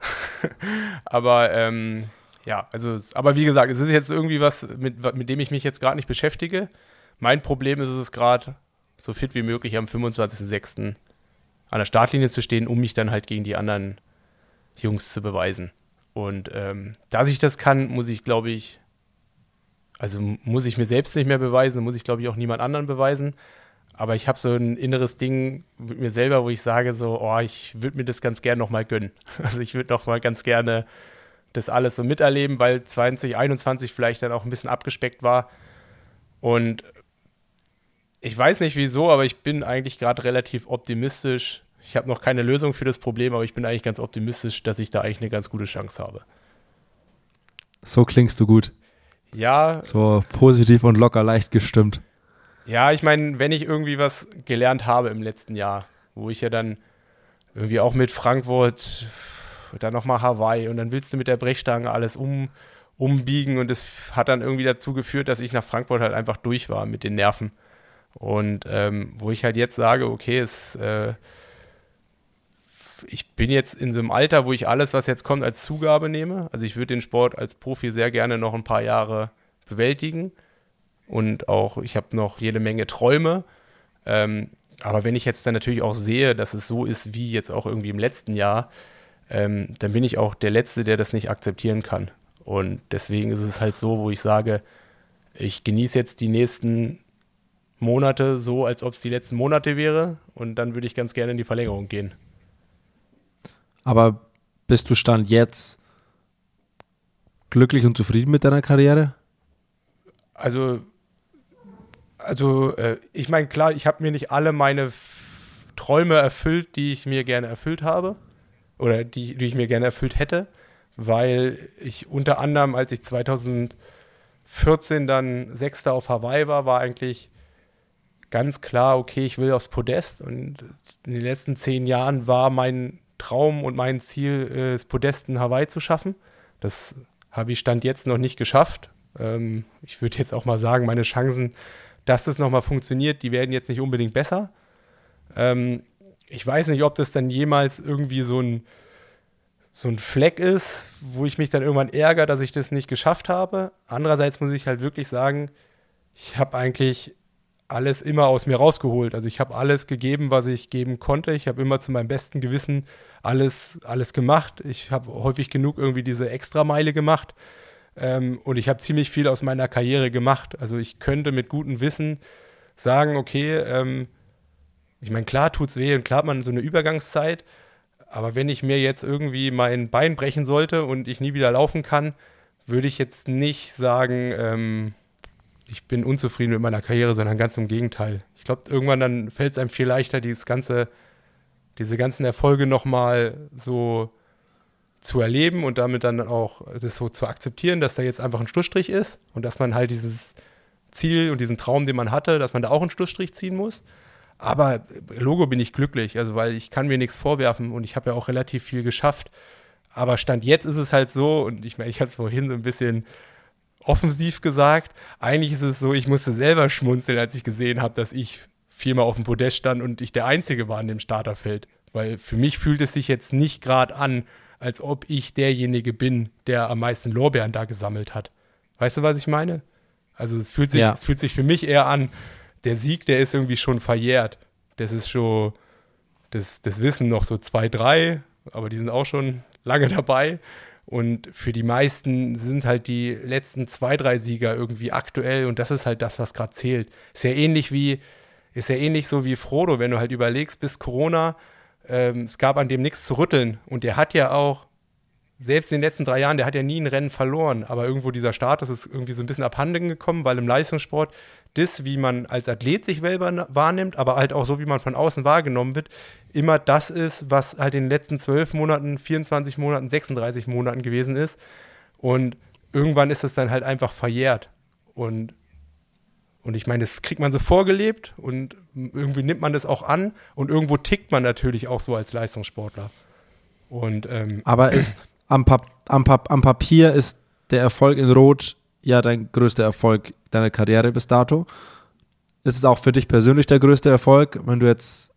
aber ähm, ja, also, aber wie gesagt, es ist jetzt irgendwie was, mit, mit dem ich mich jetzt gerade nicht beschäftige. Mein Problem ist es gerade, so fit wie möglich am 25.06. an der Startlinie zu stehen, um mich dann halt gegen die anderen Jungs zu beweisen. Und ähm, dass ich das kann, muss ich, glaube ich, also muss ich mir selbst nicht mehr beweisen, muss ich, glaube ich, auch niemand anderen beweisen. Aber ich habe so ein inneres Ding mit mir selber, wo ich sage so, oh, ich würde mir das ganz gerne nochmal gönnen. Also ich würde nochmal ganz gerne das alles so miterleben, weil 2021 vielleicht dann auch ein bisschen abgespeckt war. Und ich weiß nicht wieso, aber ich bin eigentlich gerade relativ optimistisch. Ich habe noch keine Lösung für das Problem, aber ich bin eigentlich ganz optimistisch, dass ich da eigentlich eine ganz gute Chance habe. So klingst du gut. Ja. So positiv und locker leicht gestimmt. Ja, ich meine, wenn ich irgendwie was gelernt habe im letzten Jahr, wo ich ja dann irgendwie auch mit Frankfurt, dann nochmal Hawaii und dann willst du mit der Brechstange alles um, umbiegen und es hat dann irgendwie dazu geführt, dass ich nach Frankfurt halt einfach durch war mit den Nerven. Und ähm, wo ich halt jetzt sage, okay, es, äh, ich bin jetzt in so einem Alter, wo ich alles, was jetzt kommt, als Zugabe nehme. Also ich würde den Sport als Profi sehr gerne noch ein paar Jahre bewältigen. Und auch, ich habe noch jede Menge Träume. Ähm, aber wenn ich jetzt dann natürlich auch sehe, dass es so ist wie jetzt auch irgendwie im letzten Jahr, ähm, dann bin ich auch der Letzte, der das nicht akzeptieren kann. Und deswegen ist es halt so, wo ich sage, ich genieße jetzt die nächsten Monate so, als ob es die letzten Monate wäre. Und dann würde ich ganz gerne in die Verlängerung gehen. Aber bist du Stand jetzt glücklich und zufrieden mit deiner Karriere? Also, also äh, ich meine, klar, ich habe mir nicht alle meine F Träume erfüllt, die ich mir gerne erfüllt habe oder die, die ich mir gerne erfüllt hätte, weil ich unter anderem, als ich 2014 dann Sechster auf Hawaii war, war eigentlich ganz klar, okay, ich will aufs Podest und in den letzten zehn Jahren war mein Traum und mein Ziel, äh, das Podest in Hawaii zu schaffen. Das habe ich Stand jetzt noch nicht geschafft. Ähm, ich würde jetzt auch mal sagen, meine Chancen, dass es nochmal funktioniert, die werden jetzt nicht unbedingt besser. Ähm, ich weiß nicht, ob das dann jemals irgendwie so ein, so ein Fleck ist, wo ich mich dann irgendwann ärgere, dass ich das nicht geschafft habe. Andererseits muss ich halt wirklich sagen, ich habe eigentlich alles immer aus mir rausgeholt. Also ich habe alles gegeben, was ich geben konnte. Ich habe immer zu meinem besten Gewissen alles, alles gemacht. Ich habe häufig genug irgendwie diese Extrameile gemacht. Ähm, und ich habe ziemlich viel aus meiner Karriere gemacht. Also ich könnte mit gutem Wissen sagen, okay, ähm, ich meine, klar tut es weh und klar hat man so eine Übergangszeit. Aber wenn ich mir jetzt irgendwie mein Bein brechen sollte und ich nie wieder laufen kann, würde ich jetzt nicht sagen, ähm, ich bin unzufrieden mit meiner Karriere, sondern ganz im Gegenteil. Ich glaube, irgendwann dann fällt es einem viel leichter, dieses ganze, diese ganzen Erfolge nochmal so zu erleben und damit dann auch das so zu akzeptieren, dass da jetzt einfach ein Schlussstrich ist und dass man halt dieses Ziel und diesen Traum, den man hatte, dass man da auch einen Schlussstrich ziehen muss. Aber Logo bin ich glücklich, also weil ich kann mir nichts vorwerfen und ich habe ja auch relativ viel geschafft. Aber Stand jetzt ist es halt so, und ich meine, ich habe es vorhin so ein bisschen offensiv gesagt. Eigentlich ist es so, ich musste selber schmunzeln, als ich gesehen habe, dass ich viermal auf dem Podest stand und ich der Einzige war in dem Starterfeld. Weil für mich fühlt es sich jetzt nicht gerade an, als ob ich derjenige bin, der am meisten Lorbeeren da gesammelt hat. Weißt du, was ich meine? Also es fühlt sich, ja. es fühlt sich für mich eher an, der Sieg, der ist irgendwie schon verjährt. Das ist schon, das, das Wissen noch so zwei, drei, aber die sind auch schon lange dabei. Und für die meisten sind halt die letzten zwei, drei Sieger irgendwie aktuell und das ist halt das, was gerade zählt. Ist ja ähnlich wie, ist ja ähnlich so wie Frodo, wenn du halt überlegst, bis Corona, ähm, es gab an dem nichts zu rütteln. Und der hat ja auch, selbst in den letzten drei Jahren, der hat ja nie ein Rennen verloren, aber irgendwo dieser Status ist irgendwie so ein bisschen abhanden gekommen, weil im Leistungssport das, wie man als Athlet sich selber wahrnimmt, aber halt auch so, wie man von außen wahrgenommen wird, immer das ist, was halt in den letzten zwölf Monaten, 24 Monaten, 36 Monaten gewesen ist. Und irgendwann ist es dann halt einfach verjährt. Und, und ich meine, das kriegt man so vorgelebt und irgendwie nimmt man das auch an und irgendwo tickt man natürlich auch so als Leistungssportler. Und, ähm, Aber ist am, Pap am, Pap am Papier ist der Erfolg in Rot ja dein größter Erfolg deiner Karriere bis dato. Ist es auch für dich persönlich der größte Erfolg, wenn du jetzt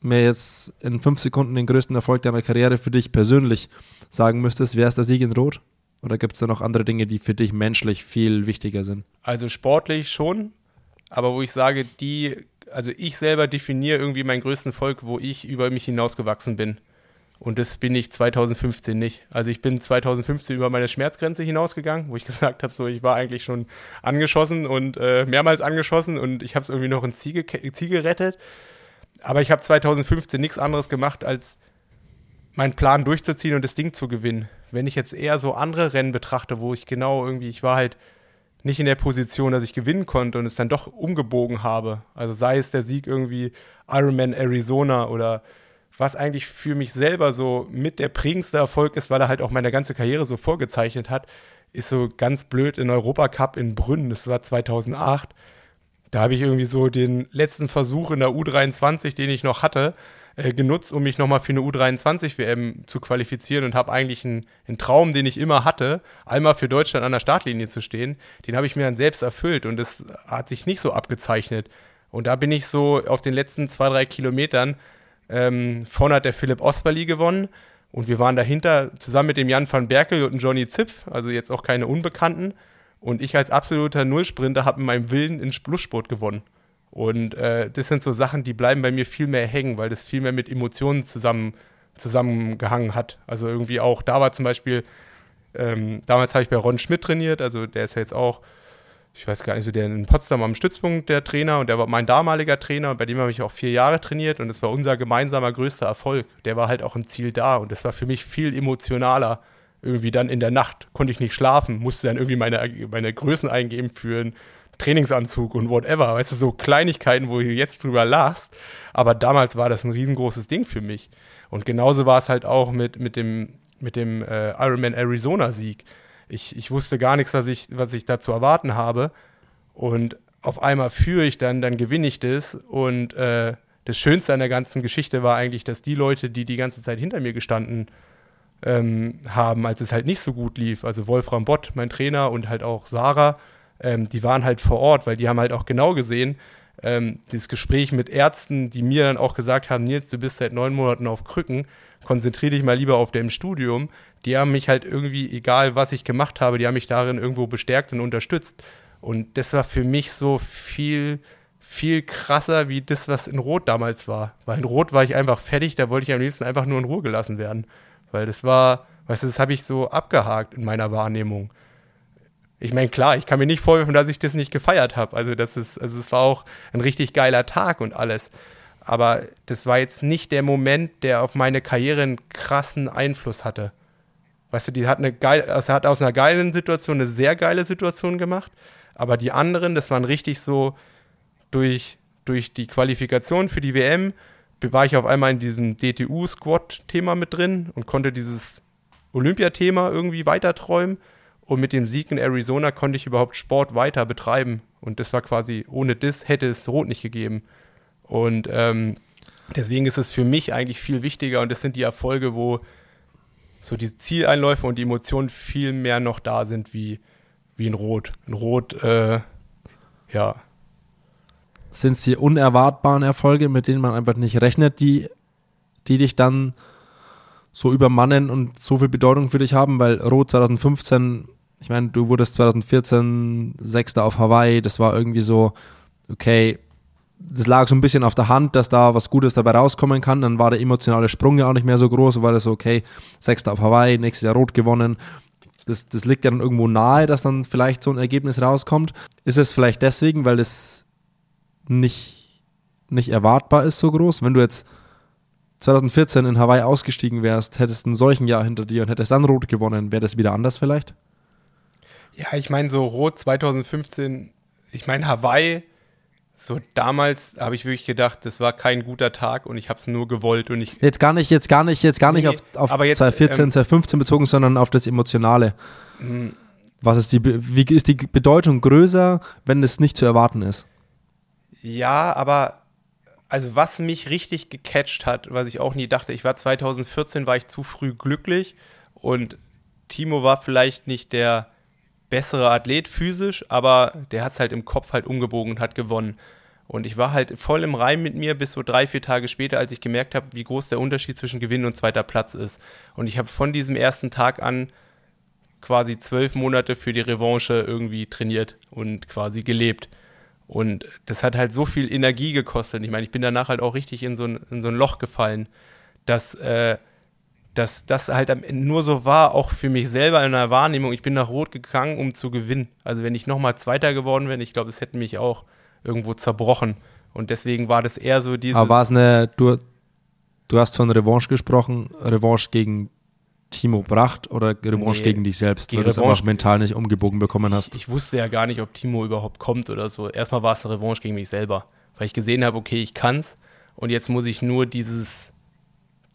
mir jetzt in fünf Sekunden den größten Erfolg deiner Karriere für dich persönlich sagen müsstest, wäre es der Sieg in Rot? Oder gibt es da noch andere Dinge, die für dich menschlich viel wichtiger sind? Also sportlich schon, aber wo ich sage, die, also ich selber definiere irgendwie meinen größten Erfolg, wo ich über mich hinausgewachsen bin. Und das bin ich 2015 nicht. Also ich bin 2015 über meine Schmerzgrenze hinausgegangen, wo ich gesagt habe, so ich war eigentlich schon angeschossen und äh, mehrmals angeschossen und ich habe es irgendwie noch ins Ziel, Ziel gerettet. Aber ich habe 2015 nichts anderes gemacht, als meinen Plan durchzuziehen und das Ding zu gewinnen. Wenn ich jetzt eher so andere Rennen betrachte, wo ich genau irgendwie, ich war halt nicht in der Position, dass ich gewinnen konnte und es dann doch umgebogen habe. Also sei es der Sieg irgendwie Ironman Arizona oder was eigentlich für mich selber so mit der prägendste Erfolg ist, weil er halt auch meine ganze Karriere so vorgezeichnet hat, ist so ganz blöd in Europacup in Brünn, das war 2008. Da habe ich irgendwie so den letzten Versuch in der U23, den ich noch hatte, äh, genutzt, um mich nochmal für eine U23-WM zu qualifizieren und habe eigentlich einen, einen, Traum, den ich immer hatte, einmal für Deutschland an der Startlinie zu stehen, den habe ich mir dann selbst erfüllt und das hat sich nicht so abgezeichnet. Und da bin ich so auf den letzten zwei, drei Kilometern, ähm, vorne hat der Philipp Osperli gewonnen und wir waren dahinter zusammen mit dem Jan van Berkel und Johnny Zipf, also jetzt auch keine Unbekannten. Und ich als absoluter Nullsprinter habe in meinem Willen in Schlusssport gewonnen. Und äh, das sind so Sachen, die bleiben bei mir viel mehr hängen, weil das viel mehr mit Emotionen zusammen, zusammengehangen hat. Also irgendwie auch, da war zum Beispiel, ähm, damals habe ich bei Ron Schmidt trainiert, also der ist ja jetzt auch, ich weiß gar nicht, so der in Potsdam am Stützpunkt der Trainer und der war mein damaliger Trainer und bei dem habe ich auch vier Jahre trainiert und das war unser gemeinsamer größter Erfolg. Der war halt auch im Ziel da und das war für mich viel emotionaler irgendwie dann in der Nacht konnte ich nicht schlafen, musste dann irgendwie meine, meine Größen eingeben für einen Trainingsanzug und whatever. Weißt du, so Kleinigkeiten, wo du jetzt drüber lachst. Aber damals war das ein riesengroßes Ding für mich. Und genauso war es halt auch mit, mit dem, mit dem äh, Ironman Arizona-Sieg. Ich, ich wusste gar nichts, was ich, was ich da zu erwarten habe. Und auf einmal führe ich dann, dann gewinne ich das. Und äh, das Schönste an der ganzen Geschichte war eigentlich, dass die Leute, die die ganze Zeit hinter mir gestanden ähm, haben, als es halt nicht so gut lief. Also Wolfram Bott, mein Trainer, und halt auch Sarah, ähm, die waren halt vor Ort, weil die haben halt auch genau gesehen, ähm, dieses Gespräch mit Ärzten, die mir dann auch gesagt haben, Nils, du bist seit neun Monaten auf Krücken, konzentriere dich mal lieber auf dein Studium. Die haben mich halt irgendwie, egal was ich gemacht habe, die haben mich darin irgendwo bestärkt und unterstützt. Und das war für mich so viel, viel krasser wie das, was in Rot damals war. Weil in Rot war ich einfach fertig, da wollte ich am liebsten einfach nur in Ruhe gelassen werden. Weil das war, weißt du, das habe ich so abgehakt in meiner Wahrnehmung. Ich meine, klar, ich kann mir nicht vorwerfen, dass ich das nicht gefeiert habe. Also, das ist, also es war auch ein richtig geiler Tag und alles. Aber das war jetzt nicht der Moment, der auf meine Karriere einen krassen Einfluss hatte. Weißt du, die hat eine geil, also hat aus einer geilen Situation eine sehr geile Situation gemacht. Aber die anderen, das waren richtig so durch, durch die Qualifikation für die WM, war ich auf einmal in diesem DTU-Squad-Thema mit drin und konnte dieses Olympiathema irgendwie weiterträumen. Und mit dem Sieg in Arizona konnte ich überhaupt Sport weiter betreiben. Und das war quasi, ohne das hätte es Rot nicht gegeben. Und ähm, deswegen ist es für mich eigentlich viel wichtiger und das sind die Erfolge, wo so die Zieleinläufe und die Emotionen viel mehr noch da sind wie, wie in Rot. In Rot, äh, ja, sind es die unerwartbaren Erfolge, mit denen man einfach nicht rechnet, die, die dich dann so übermannen und so viel Bedeutung für dich haben, weil Rot 2015, ich meine, du wurdest 2014 Sechster auf Hawaii, das war irgendwie so, okay, das lag so ein bisschen auf der Hand, dass da was Gutes dabei rauskommen kann. Dann war der emotionale Sprung ja auch nicht mehr so groß, war das so, okay, Sechster auf Hawaii, nächstes Jahr Rot gewonnen. Das, das liegt ja dann irgendwo nahe, dass dann vielleicht so ein Ergebnis rauskommt. Ist es vielleicht deswegen, weil das nicht, nicht erwartbar ist so groß. Wenn du jetzt 2014 in Hawaii ausgestiegen wärst, hättest ein solchen Jahr hinter dir und hättest dann Rot gewonnen, wäre das wieder anders vielleicht? Ja, ich meine, so Rot 2015, ich meine, Hawaii, so damals habe ich wirklich gedacht, das war kein guter Tag und ich habe es nur gewollt und ich. Jetzt gar nicht, jetzt gar nicht, jetzt gar nicht nee, auf, auf aber jetzt, 2014, ähm, 2015 bezogen, sondern auf das Emotionale. Hm. Was ist die, wie ist die Bedeutung größer, wenn es nicht zu erwarten ist? Ja, aber also was mich richtig gecatcht hat, was ich auch nie dachte, ich war 2014, war ich zu früh glücklich und Timo war vielleicht nicht der bessere Athlet physisch, aber der hat es halt im Kopf halt umgebogen und hat gewonnen. Und ich war halt voll im Reim mit mir bis so drei, vier Tage später, als ich gemerkt habe, wie groß der Unterschied zwischen Gewinn und zweiter Platz ist. Und ich habe von diesem ersten Tag an quasi zwölf Monate für die Revanche irgendwie trainiert und quasi gelebt. Und das hat halt so viel Energie gekostet. Ich meine, ich bin danach halt auch richtig in so ein, in so ein Loch gefallen, dass, äh, dass das halt nur so war, auch für mich selber in der Wahrnehmung. Ich bin nach Rot gegangen, um zu gewinnen. Also wenn ich nochmal Zweiter geworden wäre, ich glaube, es hätte mich auch irgendwo zerbrochen. Und deswegen war das eher so dieses. Aber war es eine, du, du hast von Revanche gesprochen, Revanche gegen Timo Bracht oder Revanche nee, gegen dich selbst, weil du es einfach mental nicht umgebogen bekommen hast? Ich, ich, wusste ja gar nicht, ob Timo überhaupt kommt oder so. Erstmal war es eine Revanche gegen mich selber, weil ich gesehen habe, okay, ich kann's und jetzt muss ich nur dieses,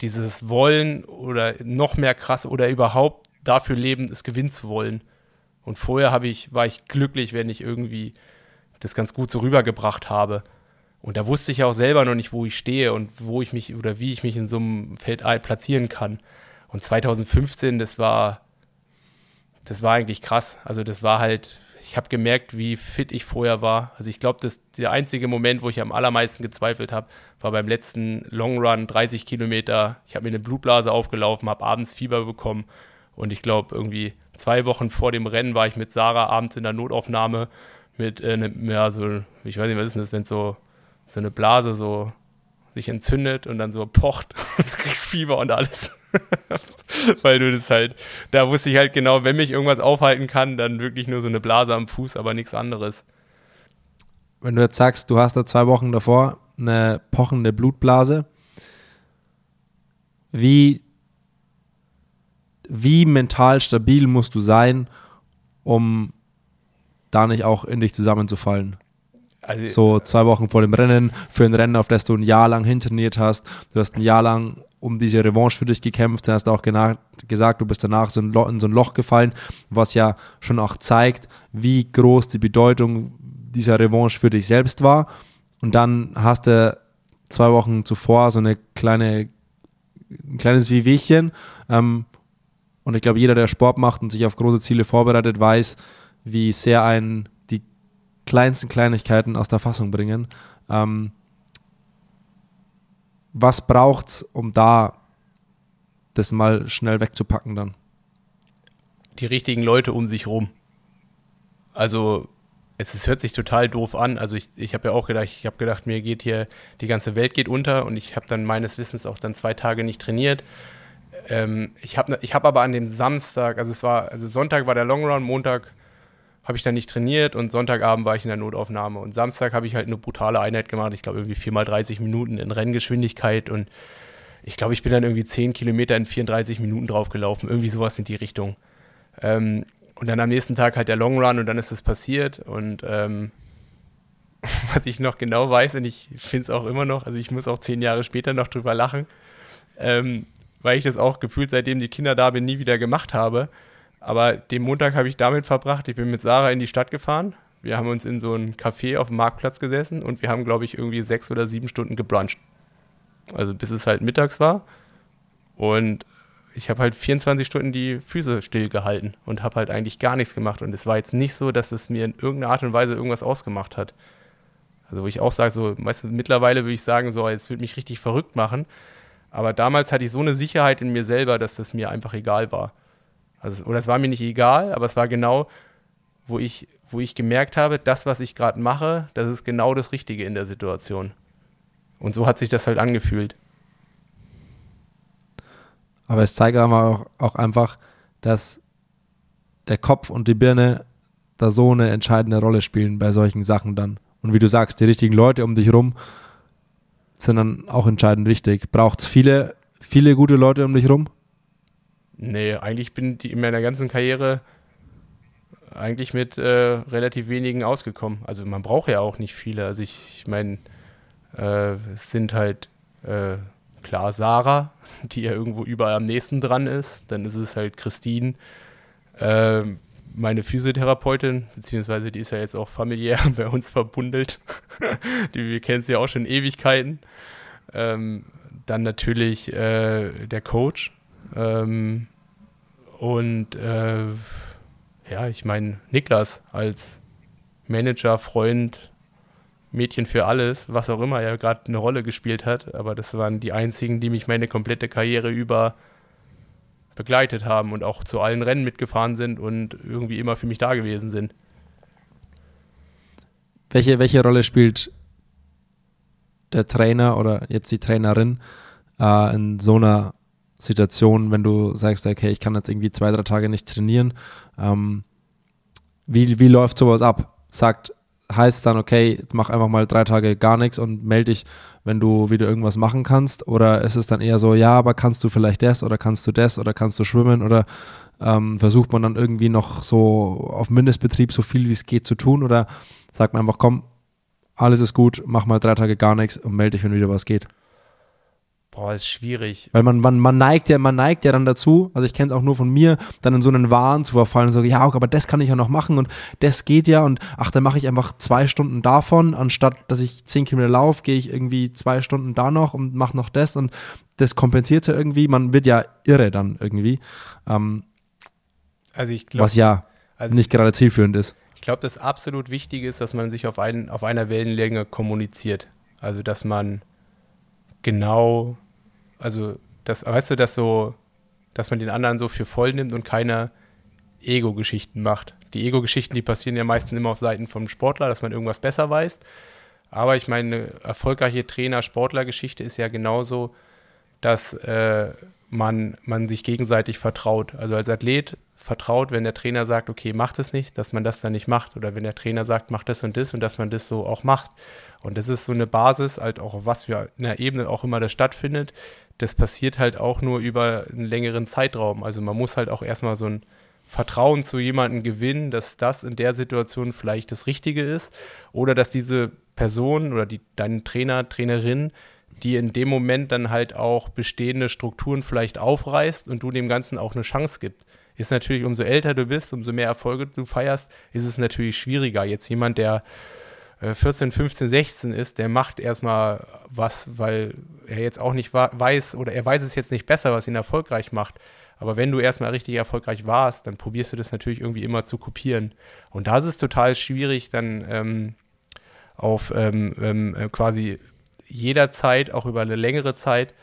dieses Wollen oder noch mehr krass oder überhaupt dafür leben, es gewinnen zu wollen. Und vorher ich, war ich glücklich, wenn ich irgendwie das ganz gut so rübergebracht habe. Und da wusste ich auch selber noch nicht, wo ich stehe und wo ich mich oder wie ich mich in so einem Feld platzieren kann. Und 2015, das war, das war eigentlich krass. Also das war halt, ich habe gemerkt, wie fit ich vorher war. Also ich glaube, der einzige Moment, wo ich am allermeisten gezweifelt habe, war beim letzten Long Run, 30 Kilometer. Ich habe mir eine Blutblase aufgelaufen, habe abends Fieber bekommen und ich glaube, irgendwie zwei Wochen vor dem Rennen war ich mit Sarah abends in der Notaufnahme mit, äh, ne, ja, so, ich weiß nicht, was ist denn das, wenn so so eine Blase so sich entzündet und dann so pocht und du kriegst Fieber und alles. Weil du das halt, da wusste ich halt genau, wenn mich irgendwas aufhalten kann, dann wirklich nur so eine Blase am Fuß, aber nichts anderes. Wenn du jetzt sagst, du hast da zwei Wochen davor eine pochende Blutblase, wie, wie mental stabil musst du sein, um da nicht auch in dich zusammenzufallen? Also, so zwei Wochen vor dem Rennen, für ein Rennen, auf das du ein Jahr lang hintrainiert hast. Du hast ein Jahr lang um diese Revanche für dich gekämpft. Dann hast du auch gesagt, du bist danach so in so ein Loch gefallen, was ja schon auch zeigt, wie groß die Bedeutung dieser Revanche für dich selbst war. Und dann hast du zwei Wochen zuvor so eine kleine, ein kleines Wehwehchen. Ähm, und ich glaube, jeder, der Sport macht und sich auf große Ziele vorbereitet, weiß, wie sehr ein kleinsten Kleinigkeiten aus der Fassung bringen. Ähm, was braucht es, um da das mal schnell wegzupacken dann? Die richtigen Leute um sich rum. Also es, es hört sich total doof an. Also ich, ich habe ja auch gedacht, ich habe gedacht, mir geht hier, die ganze Welt geht unter und ich habe dann meines Wissens auch dann zwei Tage nicht trainiert. Ähm, ich habe ich hab aber an dem Samstag, also es war, also Sonntag war der Long Run, Montag habe ich dann nicht trainiert und Sonntagabend war ich in der Notaufnahme. Und Samstag habe ich halt eine brutale Einheit gemacht. Ich glaube, irgendwie viermal 30 Minuten in Renngeschwindigkeit und ich glaube, ich bin dann irgendwie 10 Kilometer in 34 Minuten draufgelaufen. Irgendwie sowas in die Richtung. Ähm, und dann am nächsten Tag halt der Long Run und dann ist das passiert. Und ähm, was ich noch genau weiß, und ich finde es auch immer noch, also ich muss auch zehn Jahre später noch drüber lachen, ähm, weil ich das auch gefühlt, seitdem die Kinder da bin, nie wieder gemacht habe. Aber den Montag habe ich damit verbracht. Ich bin mit Sarah in die Stadt gefahren. Wir haben uns in so ein Café auf dem Marktplatz gesessen und wir haben, glaube ich, irgendwie sechs oder sieben Stunden gebruncht. Also bis es halt mittags war. Und ich habe halt 24 Stunden die Füße stillgehalten und habe halt eigentlich gar nichts gemacht. Und es war jetzt nicht so, dass es mir in irgendeiner Art und Weise irgendwas ausgemacht hat. Also wo ich auch sage, so, weißt du, mittlerweile würde ich sagen, so, jetzt würde mich richtig verrückt machen. Aber damals hatte ich so eine Sicherheit in mir selber, dass das mir einfach egal war. Also, oder es war mir nicht egal, aber es war genau, wo ich, wo ich gemerkt habe, das, was ich gerade mache, das ist genau das Richtige in der Situation. Und so hat sich das halt angefühlt. Aber es zeigt aber auch, auch einfach, dass der Kopf und die Birne da so eine entscheidende Rolle spielen bei solchen Sachen dann. Und wie du sagst, die richtigen Leute um dich rum sind dann auch entscheidend wichtig. Braucht es viele, viele gute Leute um dich rum? Nee, eigentlich bin ich in meiner ganzen Karriere eigentlich mit äh, relativ wenigen ausgekommen. Also man braucht ja auch nicht viele. Also ich, ich meine, äh, es sind halt äh, klar Sarah, die ja irgendwo überall am nächsten dran ist. Dann ist es halt Christine, äh, meine Physiotherapeutin, beziehungsweise die ist ja jetzt auch familiär bei uns verbundelt. die, wir kennen sie ja auch schon Ewigkeiten. Ähm, dann natürlich äh, der Coach, ähm, und äh, ja, ich meine, Niklas als Manager, Freund, Mädchen für alles, was auch immer er gerade eine Rolle gespielt hat, aber das waren die einzigen, die mich meine komplette Karriere über begleitet haben und auch zu allen Rennen mitgefahren sind und irgendwie immer für mich da gewesen sind. Welche, welche Rolle spielt der Trainer oder jetzt die Trainerin äh, in so einer Situation, wenn du sagst, okay, ich kann jetzt irgendwie zwei, drei Tage nicht trainieren. Ähm, wie, wie läuft sowas ab? Sagt, heißt es dann, okay, mach einfach mal drei Tage gar nichts und melde dich, wenn du wieder irgendwas machen kannst? Oder ist es dann eher so, ja, aber kannst du vielleicht das oder kannst du das oder kannst du schwimmen oder ähm, versucht man dann irgendwie noch so auf Mindestbetrieb so viel wie es geht zu tun oder sagt man einfach, komm, alles ist gut, mach mal drei Tage gar nichts und melde dich, wenn wieder was geht? Boah, ist schwierig. Weil man, man, man neigt ja, man neigt ja dann dazu, also ich kenne es auch nur von mir, dann in so einen Wahn zu verfallen und so, ja, aber das kann ich ja noch machen und das geht ja und ach, dann mache ich einfach zwei Stunden davon, anstatt dass ich zehn Kilometer laufe, gehe ich irgendwie zwei Stunden da noch und mache noch das und das kompensiert ja irgendwie, man wird ja irre dann irgendwie. Ähm, also ich glaube, was ja also nicht gerade zielführend ist. Ich glaube, das absolut Wichtige ist, dass man sich auf, ein, auf einer Wellenlänge kommuniziert. Also dass man genau also das, weißt du, dass so, dass man den anderen so für voll nimmt und keine Ego-Geschichten macht. Die Ego-Geschichten, die passieren ja meistens immer auf Seiten vom Sportler, dass man irgendwas besser weiß. Aber ich meine, eine erfolgreiche Trainer-Sportler-Geschichte ist ja genauso, dass äh, man, man sich gegenseitig vertraut. Also als Athlet vertraut, wenn der Trainer sagt, okay, mach das nicht, dass man das dann nicht macht. Oder wenn der Trainer sagt, mach das und das und dass man das so auch macht. Und das ist so eine Basis, halt auch auf was für einer Ebene auch immer das stattfindet. Das passiert halt auch nur über einen längeren Zeitraum. Also man muss halt auch erstmal so ein Vertrauen zu jemandem gewinnen, dass das in der Situation vielleicht das Richtige ist oder dass diese Person oder die, dein Trainer, Trainerin, die in dem Moment dann halt auch bestehende Strukturen vielleicht aufreißt und du dem Ganzen auch eine Chance gibt. Ist natürlich, umso älter du bist, umso mehr Erfolge du feierst, ist es natürlich schwieriger. Jetzt jemand, der 14, 15, 16 ist, der macht erstmal was, weil er jetzt auch nicht weiß oder er weiß es jetzt nicht besser, was ihn erfolgreich macht. Aber wenn du erstmal richtig erfolgreich warst, dann probierst du das natürlich irgendwie immer zu kopieren. Und da ist es total schwierig, dann ähm, auf ähm, ähm, äh, quasi jederzeit, auch über eine längere Zeit,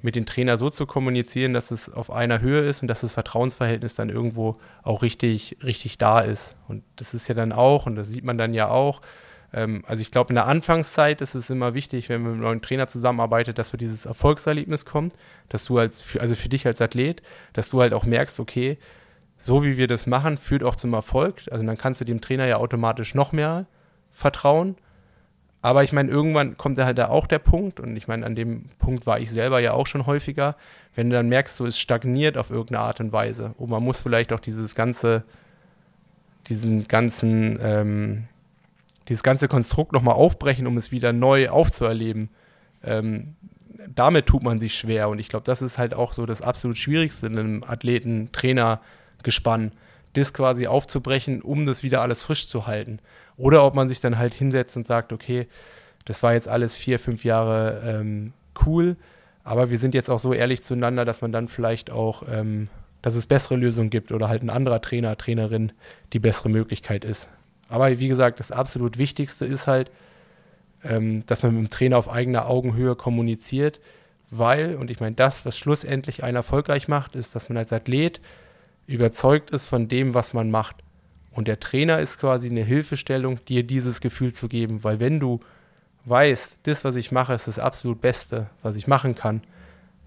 mit dem Trainer so zu kommunizieren, dass es auf einer Höhe ist und dass das Vertrauensverhältnis dann irgendwo auch richtig, richtig da ist. Und das ist ja dann auch, und das sieht man dann ja auch, ähm, also ich glaube, in der Anfangszeit ist es immer wichtig, wenn man mit einem neuen Trainer zusammenarbeitet, dass so dieses Erfolgserlebnis kommt, dass du als, also für dich als Athlet, dass du halt auch merkst, okay, so wie wir das machen, führt auch zum Erfolg. Also dann kannst du dem Trainer ja automatisch noch mehr vertrauen. Aber ich meine, irgendwann kommt da halt da auch der Punkt, und ich meine, an dem Punkt war ich selber ja auch schon häufiger, wenn du dann merkst, so es stagniert auf irgendeine Art und Weise. Und man muss vielleicht auch dieses ganze, diesen ganzen, ähm, dieses ganze Konstrukt nochmal aufbrechen, um es wieder neu aufzuerleben, ähm, damit tut man sich schwer. Und ich glaube, das ist halt auch so das absolut Schwierigste in einem Athleten-Trainer-Gespann, das quasi aufzubrechen, um das wieder alles frisch zu halten. Oder ob man sich dann halt hinsetzt und sagt, okay, das war jetzt alles vier, fünf Jahre ähm, cool, aber wir sind jetzt auch so ehrlich zueinander, dass man dann vielleicht auch, ähm, dass es bessere Lösungen gibt oder halt ein anderer Trainer, Trainerin die bessere Möglichkeit ist. Aber wie gesagt, das absolut Wichtigste ist halt, ähm, dass man mit dem Trainer auf eigener Augenhöhe kommuniziert, weil, und ich meine, das, was schlussendlich einen erfolgreich macht, ist, dass man als Athlet überzeugt ist von dem, was man macht. Und der Trainer ist quasi eine Hilfestellung, dir dieses Gefühl zu geben, weil wenn du weißt, das, was ich mache, ist das absolut Beste, was ich machen kann,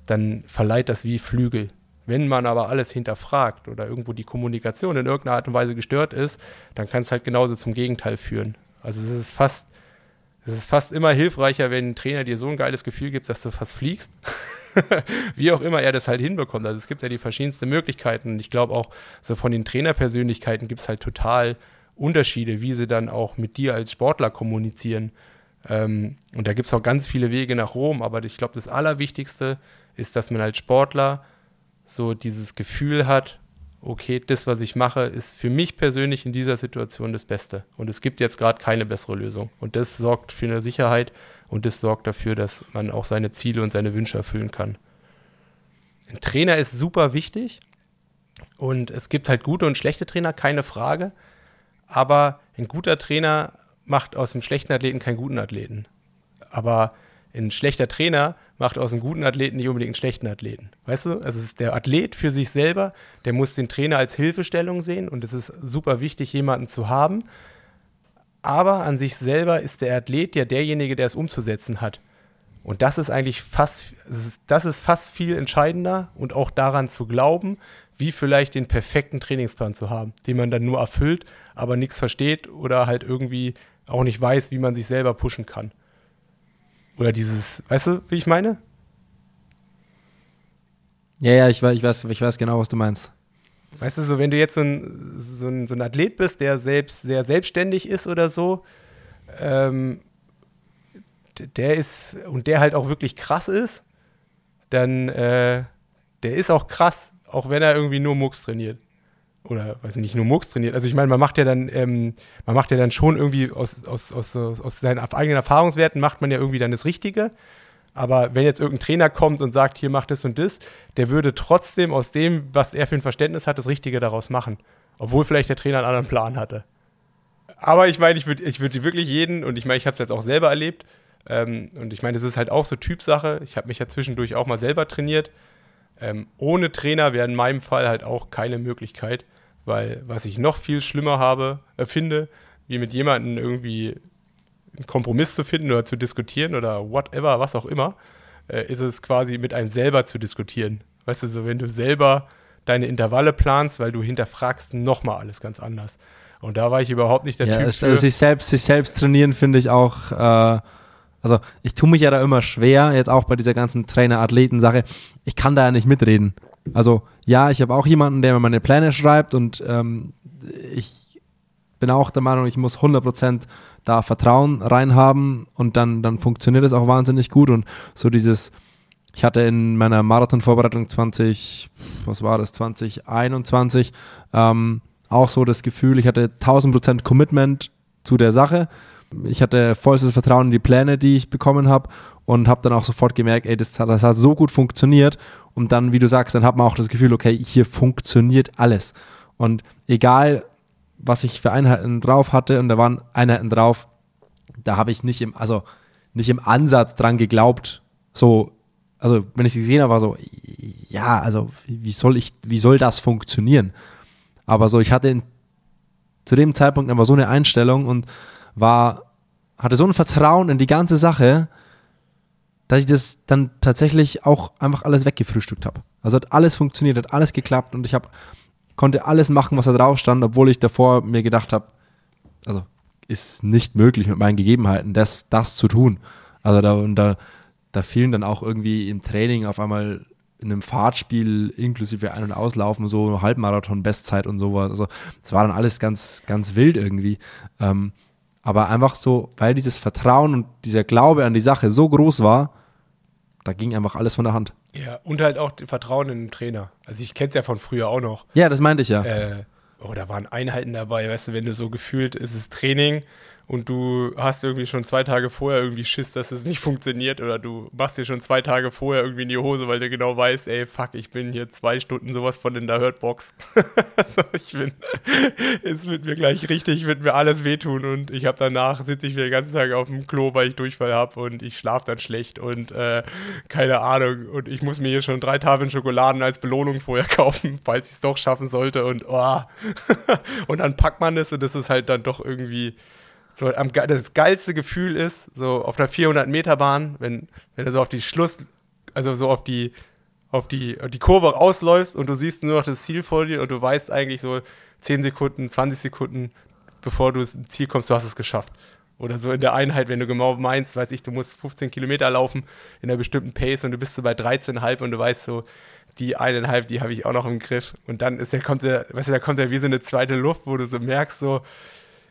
dann verleiht das wie Flügel. Wenn man aber alles hinterfragt oder irgendwo die Kommunikation in irgendeiner Art und Weise gestört ist, dann kann es halt genauso zum Gegenteil führen. Also es ist fast, es ist fast immer hilfreicher, wenn ein Trainer dir so ein geiles Gefühl gibt, dass du fast fliegst. Wie auch immer er das halt hinbekommt. Also es gibt ja die verschiedensten Möglichkeiten. Ich glaube auch, so von den Trainerpersönlichkeiten gibt es halt total Unterschiede, wie sie dann auch mit dir als Sportler kommunizieren. Ähm, und da gibt es auch ganz viele Wege nach Rom, aber ich glaube, das Allerwichtigste ist, dass man als Sportler so dieses Gefühl hat, okay, das, was ich mache, ist für mich persönlich in dieser Situation das Beste. Und es gibt jetzt gerade keine bessere Lösung. Und das sorgt für eine Sicherheit und das sorgt dafür, dass man auch seine Ziele und seine Wünsche erfüllen kann. Ein Trainer ist super wichtig und es gibt halt gute und schlechte Trainer, keine Frage. Aber ein guter Trainer macht aus einem schlechten Athleten keinen guten Athleten. Aber ein schlechter Trainer macht aus einem guten Athleten nicht unbedingt einen schlechten Athleten. Weißt du? Also es ist der Athlet für sich selber, der muss den Trainer als Hilfestellung sehen und es ist super wichtig, jemanden zu haben. Aber an sich selber ist der Athlet ja derjenige, der es umzusetzen hat. Und das ist eigentlich fast, das ist fast viel entscheidender und auch daran zu glauben, wie vielleicht den perfekten Trainingsplan zu haben, den man dann nur erfüllt, aber nichts versteht oder halt irgendwie auch nicht weiß, wie man sich selber pushen kann. Oder dieses, weißt du, wie ich meine? Ja, ja, ich weiß, ich weiß, ich weiß genau, was du meinst. Weißt du, so wenn du jetzt so ein, so ein, so ein Athlet bist, der selbst sehr selbstständig ist oder so, ähm, der ist und der halt auch wirklich krass ist, dann äh, der ist auch krass, auch wenn er irgendwie nur Mucks trainiert. Oder weiß nicht, nur Mucks trainiert. Also ich meine, man macht ja dann, ähm, man macht ja dann schon irgendwie aus, aus, aus, aus seinen eigenen Erfahrungswerten macht man ja irgendwie dann das Richtige. Aber wenn jetzt irgendein Trainer kommt und sagt, hier macht das und das, der würde trotzdem aus dem, was er für ein Verständnis hat, das Richtige daraus machen. Obwohl vielleicht der Trainer einen anderen Plan hatte. Aber ich meine, ich würde ich würd wirklich jeden, und ich meine, ich habe es jetzt auch selber erlebt, ähm, und ich meine, es ist halt auch so Typsache. Ich habe mich ja zwischendurch auch mal selber trainiert. Ähm, ohne Trainer wäre in meinem Fall halt auch keine Möglichkeit. Weil was ich noch viel schlimmer habe, äh, finde, wie mit jemandem irgendwie einen Kompromiss zu finden oder zu diskutieren oder whatever, was auch immer, äh, ist es quasi mit einem selber zu diskutieren. Weißt du, so wenn du selber deine Intervalle planst, weil du hinterfragst nochmal alles ganz anders. Und da war ich überhaupt nicht der ja, Typ. Es, also sich selbst, sich selbst trainieren finde ich auch, äh, also ich tue mich ja da immer schwer, jetzt auch bei dieser ganzen Trainer-Athleten-Sache. Ich kann da ja nicht mitreden. Also ja, ich habe auch jemanden, der mir meine Pläne schreibt und ähm, ich bin auch der Meinung, ich muss 100% da Vertrauen reinhaben und dann, dann funktioniert es auch wahnsinnig gut und so dieses, ich hatte in meiner Marathon-Vorbereitung 20, was war das, 2021, ähm, auch so das Gefühl, ich hatte 1000% Commitment zu der Sache. Ich hatte vollstes Vertrauen in die Pläne, die ich bekommen habe und habe dann auch sofort gemerkt, ey, das, das hat so gut funktioniert und dann, wie du sagst, dann hat man auch das Gefühl, okay, hier funktioniert alles. Und egal, was ich für Einheiten drauf hatte, und da waren Einheiten drauf, da habe ich nicht im, also nicht im Ansatz dran geglaubt, so, also wenn ich sie gesehen habe, war so, ja, also wie soll ich, wie soll das funktionieren? Aber so, ich hatte in, zu dem Zeitpunkt einfach so eine Einstellung und war, hatte so ein Vertrauen in die ganze Sache, dass ich das dann tatsächlich auch einfach alles weggefrühstückt habe. Also hat alles funktioniert, hat alles geklappt und ich habe konnte alles machen, was da drauf stand, obwohl ich davor mir gedacht habe, also ist nicht möglich mit meinen Gegebenheiten, das, das zu tun. Also da, und da, da fielen dann auch irgendwie im Training auf einmal in einem Fahrtspiel inklusive Ein- und Auslaufen so Halbmarathon-Bestzeit und sowas. Also es war dann alles ganz, ganz wild irgendwie. Ähm, aber einfach so, weil dieses Vertrauen und dieser Glaube an die Sache so groß war, da ging einfach alles von der Hand. Ja, und halt auch Vertrauen in den Trainer. Also ich kenne es ja von früher auch noch. Ja, das meinte ich ja. Äh, oh, da waren Einheiten dabei, weißt du, wenn du so gefühlt, ist es Training und du hast irgendwie schon zwei Tage vorher irgendwie Schiss, dass es nicht funktioniert oder du machst dir schon zwei Tage vorher irgendwie in die Hose, weil du genau weißt, ey, fuck, ich bin hier zwei Stunden sowas von in der Hurtbox. also ich bin, es wird mir gleich richtig, wird mir alles wehtun und ich habe danach, sitze ich mir den ganzen Tag auf dem Klo, weil ich Durchfall habe und ich schlafe dann schlecht und äh, keine Ahnung und ich muss mir hier schon drei Tafeln Schokoladen als Belohnung vorher kaufen, falls ich es doch schaffen sollte und oh. und dann packt man es und das ist halt dann doch irgendwie so am, das geilste Gefühl ist, so auf einer 400 Meter Bahn, wenn, wenn du so auf die Schluss, also so auf die, auf die, auf die Kurve ausläufst und du siehst nur noch das Ziel vor dir und du weißt eigentlich so 10 Sekunden, 20 Sekunden, bevor du ins Ziel kommst, du hast es geschafft. Oder so in der Einheit, wenn du genau meinst, weiß ich, du musst 15 Kilometer laufen in einer bestimmten Pace und du bist so bei 13,5 und du weißt so, die eineinhalb, die habe ich auch noch im Griff. Und dann ist der, kommt der, weißt du, da kommt ja wie so eine zweite Luft, wo du so merkst, so,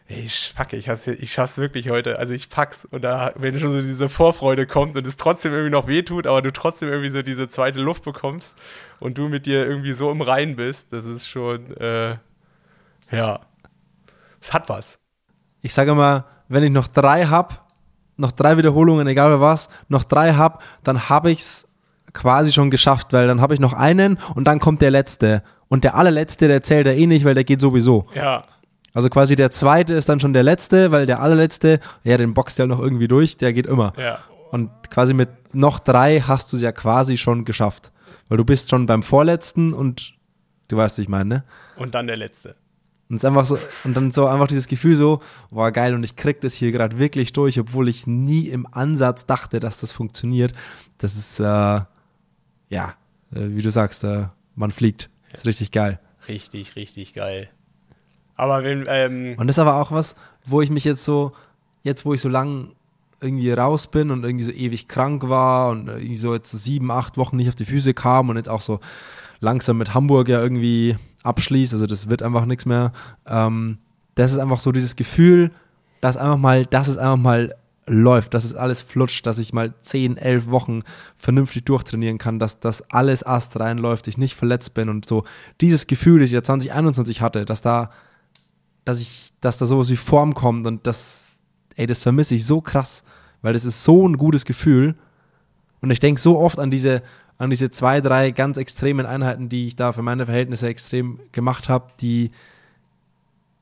ey, fuck, ich, ich schaff's wirklich heute. Also ich pack's. Und da, wenn schon so diese Vorfreude kommt und es trotzdem irgendwie noch wehtut, aber du trotzdem irgendwie so diese zweite Luft bekommst und du mit dir irgendwie so im Rein bist, das ist schon, äh, ja, es hat was. Ich sage mal, wenn ich noch drei hab, noch drei Wiederholungen, egal was, noch drei hab, dann habe ich's quasi schon geschafft, weil dann habe ich noch einen und dann kommt der letzte. Und der allerletzte, der zählt ja eh nicht, weil der geht sowieso. Ja. Also quasi der zweite ist dann schon der letzte, weil der allerletzte, ja, den boxt ja noch irgendwie durch, der geht immer. Ja. Und quasi mit noch drei hast du es ja quasi schon geschafft. Weil du bist schon beim vorletzten und du weißt, was ich meine, ne? Und dann der letzte. Und es einfach so, und dann so einfach dieses Gefühl so, war geil und ich krieg das hier gerade wirklich durch, obwohl ich nie im Ansatz dachte, dass das funktioniert. Das ist, äh, ja, äh, wie du sagst, äh, man fliegt. Das ist richtig geil. Richtig, richtig geil. Aber wenn, ähm Und das ist aber auch was, wo ich mich jetzt so, jetzt wo ich so lang irgendwie raus bin und irgendwie so ewig krank war und irgendwie so jetzt sieben, acht Wochen nicht auf die Füße kam und jetzt auch so langsam mit Hamburg ja irgendwie abschließt, also das wird einfach nichts mehr. Ähm, das ist einfach so dieses Gefühl, dass einfach mal, dass es einfach mal läuft, dass es alles flutscht, dass ich mal 10, 11 Wochen vernünftig durchtrainieren kann, dass das alles Ast reinläuft, ich nicht verletzt bin und so. Dieses Gefühl, das ich ja 2021 hatte, dass da, dass ich, dass da sowas wie Form kommt und das, ey, das vermisse ich so krass, weil das ist so ein gutes Gefühl. Und ich denke so oft an diese, an diese zwei, drei ganz extremen Einheiten, die ich da für meine Verhältnisse extrem gemacht habe, die,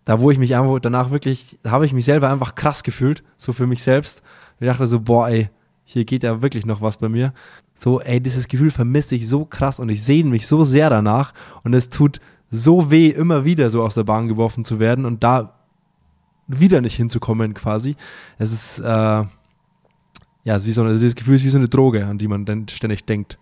da wo ich mich einfach danach wirklich, da habe ich mich selber einfach krass gefühlt, so für mich selbst. Ich dachte so, boah, ey, hier geht ja wirklich noch was bei mir. So, ey, dieses Gefühl vermisse ich so krass und ich sehne mich so sehr danach und es tut so weh, immer wieder so aus der Bahn geworfen zu werden und da wieder nicht hinzukommen quasi. Es ist, äh, ja, es ist wie so, also dieses Gefühl ist wie so eine Droge, an die man dann ständig denkt.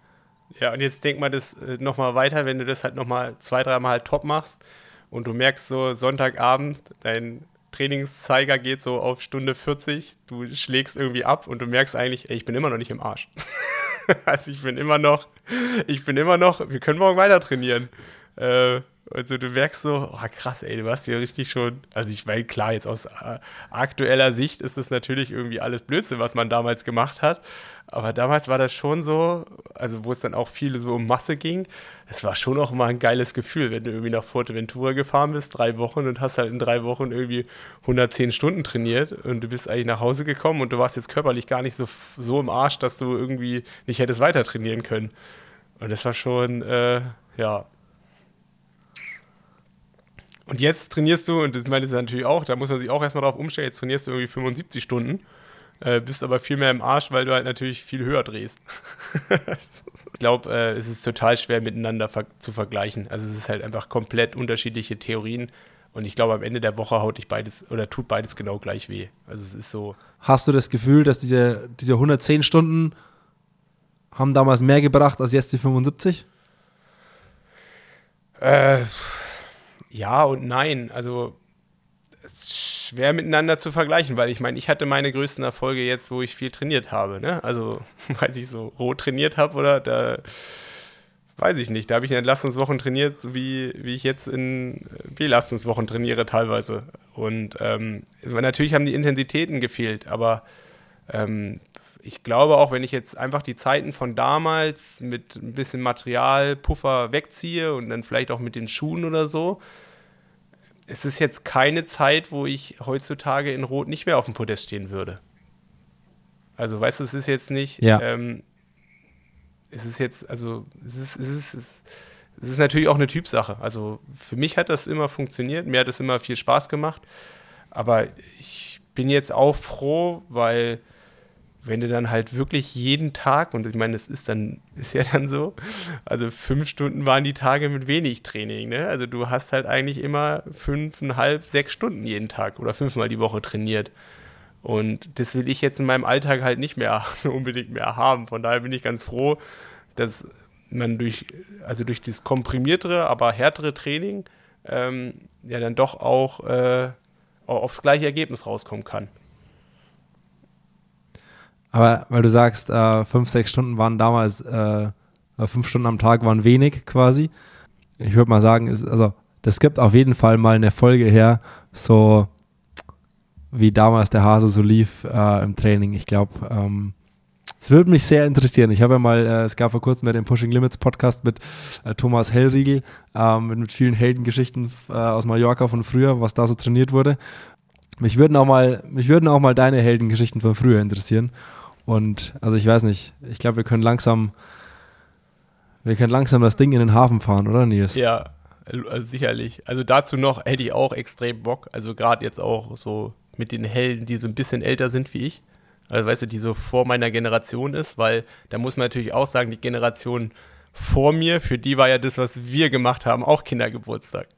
Ja, und jetzt denk mal das äh, nochmal weiter, wenn du das halt nochmal zwei, dreimal halt top machst und du merkst so Sonntagabend, dein Trainingszeiger geht so auf Stunde 40, du schlägst irgendwie ab und du merkst eigentlich, ey, ich bin immer noch nicht im Arsch. also ich bin immer noch, ich bin immer noch, wir können morgen weiter trainieren. Äh, also du merkst so, oh krass, ey, du warst hier richtig schon. Also ich meine, klar, jetzt aus äh, aktueller Sicht ist es natürlich irgendwie alles Blödsinn, was man damals gemacht hat. Aber damals war das schon so, also wo es dann auch viel so um Masse ging, es war schon auch mal ein geiles Gefühl, wenn du irgendwie nach Forteventura gefahren bist, drei Wochen und hast halt in drei Wochen irgendwie 110 Stunden trainiert und du bist eigentlich nach Hause gekommen und du warst jetzt körperlich gar nicht so, so im Arsch, dass du irgendwie nicht hättest weiter trainieren können. Und das war schon, äh, ja, und jetzt trainierst du, und das meinte ich natürlich auch, da muss man sich auch erstmal drauf umstellen, jetzt trainierst du irgendwie 75 Stunden, äh, bist aber viel mehr im Arsch, weil du halt natürlich viel höher drehst. ich glaube, äh, es ist total schwer miteinander ver zu vergleichen. Also es ist halt einfach komplett unterschiedliche Theorien. Und ich glaube, am Ende der Woche haut dich beides oder tut beides genau gleich weh. Also es ist so. Hast du das Gefühl, dass diese, diese 110 Stunden haben damals mehr gebracht als jetzt die 75? Äh ja und nein. Also es ist schwer miteinander zu vergleichen, weil ich meine, ich hatte meine größten Erfolge jetzt, wo ich viel trainiert habe. Ne? Also, weil ich so roh trainiert habe oder da weiß ich nicht. Da habe ich in Entlastungswochen trainiert, so wie, wie ich jetzt in Belastungswochen trainiere teilweise. Und ähm, natürlich haben die Intensitäten gefehlt, aber ähm, ich glaube auch, wenn ich jetzt einfach die Zeiten von damals mit ein bisschen Materialpuffer wegziehe und dann vielleicht auch mit den Schuhen oder so, es ist jetzt keine Zeit, wo ich heutzutage in Rot nicht mehr auf dem Podest stehen würde. Also, weißt du, es ist jetzt nicht, ja. ähm, es ist jetzt, also, es ist, es ist, es ist, es ist natürlich auch eine Typsache. Also, für mich hat das immer funktioniert, mir hat es immer viel Spaß gemacht, aber ich bin jetzt auch froh, weil wenn du dann halt wirklich jeden Tag, und ich meine, das ist dann, ist ja dann so, also fünf Stunden waren die Tage mit wenig Training, ne? Also du hast halt eigentlich immer fünfeinhalb, sechs Stunden jeden Tag oder fünfmal die Woche trainiert. Und das will ich jetzt in meinem Alltag halt nicht mehr unbedingt mehr haben. Von daher bin ich ganz froh, dass man durch, also durch das komprimiertere, aber härtere Training ähm, ja dann doch auch äh, aufs gleiche Ergebnis rauskommen kann. Aber weil du sagst, äh, fünf, sechs Stunden waren damals, äh, fünf Stunden am Tag waren wenig quasi. Ich würde mal sagen, ist, also das gibt auf jeden Fall mal eine Folge her, so wie damals der Hase so lief äh, im Training. Ich glaube, ähm, es würde mich sehr interessieren. Ich habe ja mal, äh, es gab vor kurzem ja den Pushing Limits Podcast mit äh, Thomas Hellriegel, ähm, mit, mit, vielen Heldengeschichten äh, aus Mallorca von früher, was da so trainiert wurde. Mich würden auch mal, mich würden auch mal deine Heldengeschichten von früher interessieren. Und also ich weiß nicht, ich glaube, wir können langsam, wir können langsam das Ding in den Hafen fahren, oder Nils? Ja, also sicherlich. Also dazu noch hätte ich auch extrem Bock. Also gerade jetzt auch so mit den Helden, die so ein bisschen älter sind wie ich. Also weißt du, die so vor meiner Generation ist, weil da muss man natürlich auch sagen, die Generation vor mir, für die war ja das, was wir gemacht haben, auch Kindergeburtstag.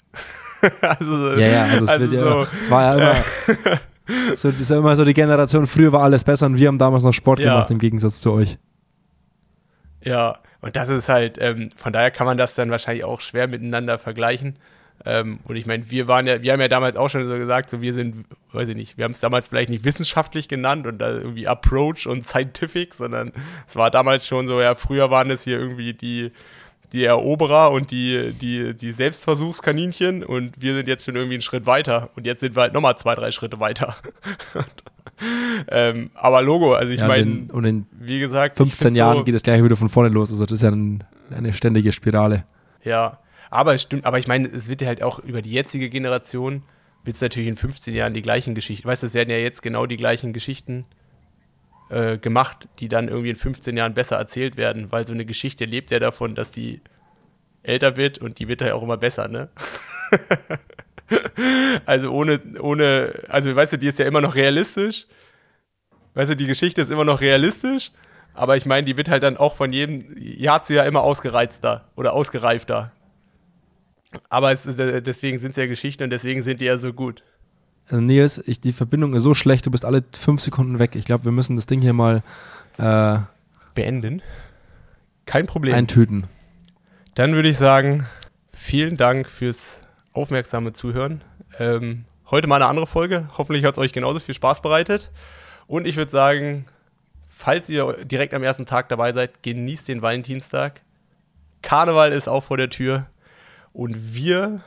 also, ja, ja, also es, also wird so, ja, es war ja immer, So, das ist ja immer so die Generation, früher war alles besser und wir haben damals noch Sport ja. gemacht im Gegensatz zu euch. Ja, und das ist halt, ähm, von daher kann man das dann wahrscheinlich auch schwer miteinander vergleichen. Ähm, und ich meine, wir waren ja, wir haben ja damals auch schon so gesagt, so wir sind, weiß ich nicht, wir haben es damals vielleicht nicht wissenschaftlich genannt und da irgendwie Approach und Scientific, sondern es war damals schon so, ja, früher waren es hier irgendwie die, die Eroberer und die, die, die Selbstversuchskaninchen und wir sind jetzt schon irgendwie einen Schritt weiter und jetzt sind wir halt nochmal zwei, drei Schritte weiter. ähm, aber Logo, also ich Ja, meine, und in wie gesagt, ich 15 find's Jahren so, geht es gleich wieder von vorne los. Also das ist ja ein, eine ständige Spirale. Ja, aber es stimmt, aber ich meine, es wird ja halt auch über die jetzige Generation, wird es natürlich in 15 Jahren die gleichen Geschichten, weißt du, es werden ja jetzt genau die gleichen Geschichten äh, gemacht, die dann irgendwie in 15 Jahren besser erzählt werden, weil so eine Geschichte lebt ja davon, dass die älter wird und die wird ja auch immer besser, ne? also ohne, ohne, also weißt du, die ist ja immer noch realistisch. Weißt du, die Geschichte ist immer noch realistisch, aber ich meine, die wird halt dann auch von jedem Jahr zu Jahr immer ausgereizter oder ausgereifter. Aber es, äh, deswegen sind es ja Geschichten und deswegen sind die ja so gut. Also Nils, ich, die Verbindung ist so schlecht, du bist alle fünf Sekunden weg. Ich glaube, wir müssen das Ding hier mal äh, Beenden. Kein Problem. eintüten. Dann würde ich sagen, vielen Dank fürs aufmerksame Zuhören. Ähm, heute mal eine andere Folge. Hoffentlich hat es euch genauso viel Spaß bereitet. Und ich würde sagen, falls ihr direkt am ersten Tag dabei seid, genießt den Valentinstag. Karneval ist auch vor der Tür. Und wir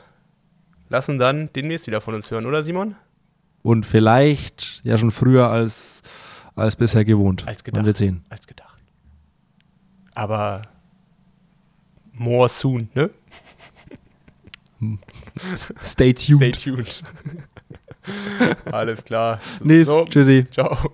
lassen dann demnächst wieder von uns hören, oder Simon? und vielleicht ja schon früher als, als bisher gewohnt. Als gedacht. Man wird sehen. Als gedacht. Aber more soon, ne? Stay tuned. Stay tuned. Alles klar. Nies, so. tschüssi. Ciao.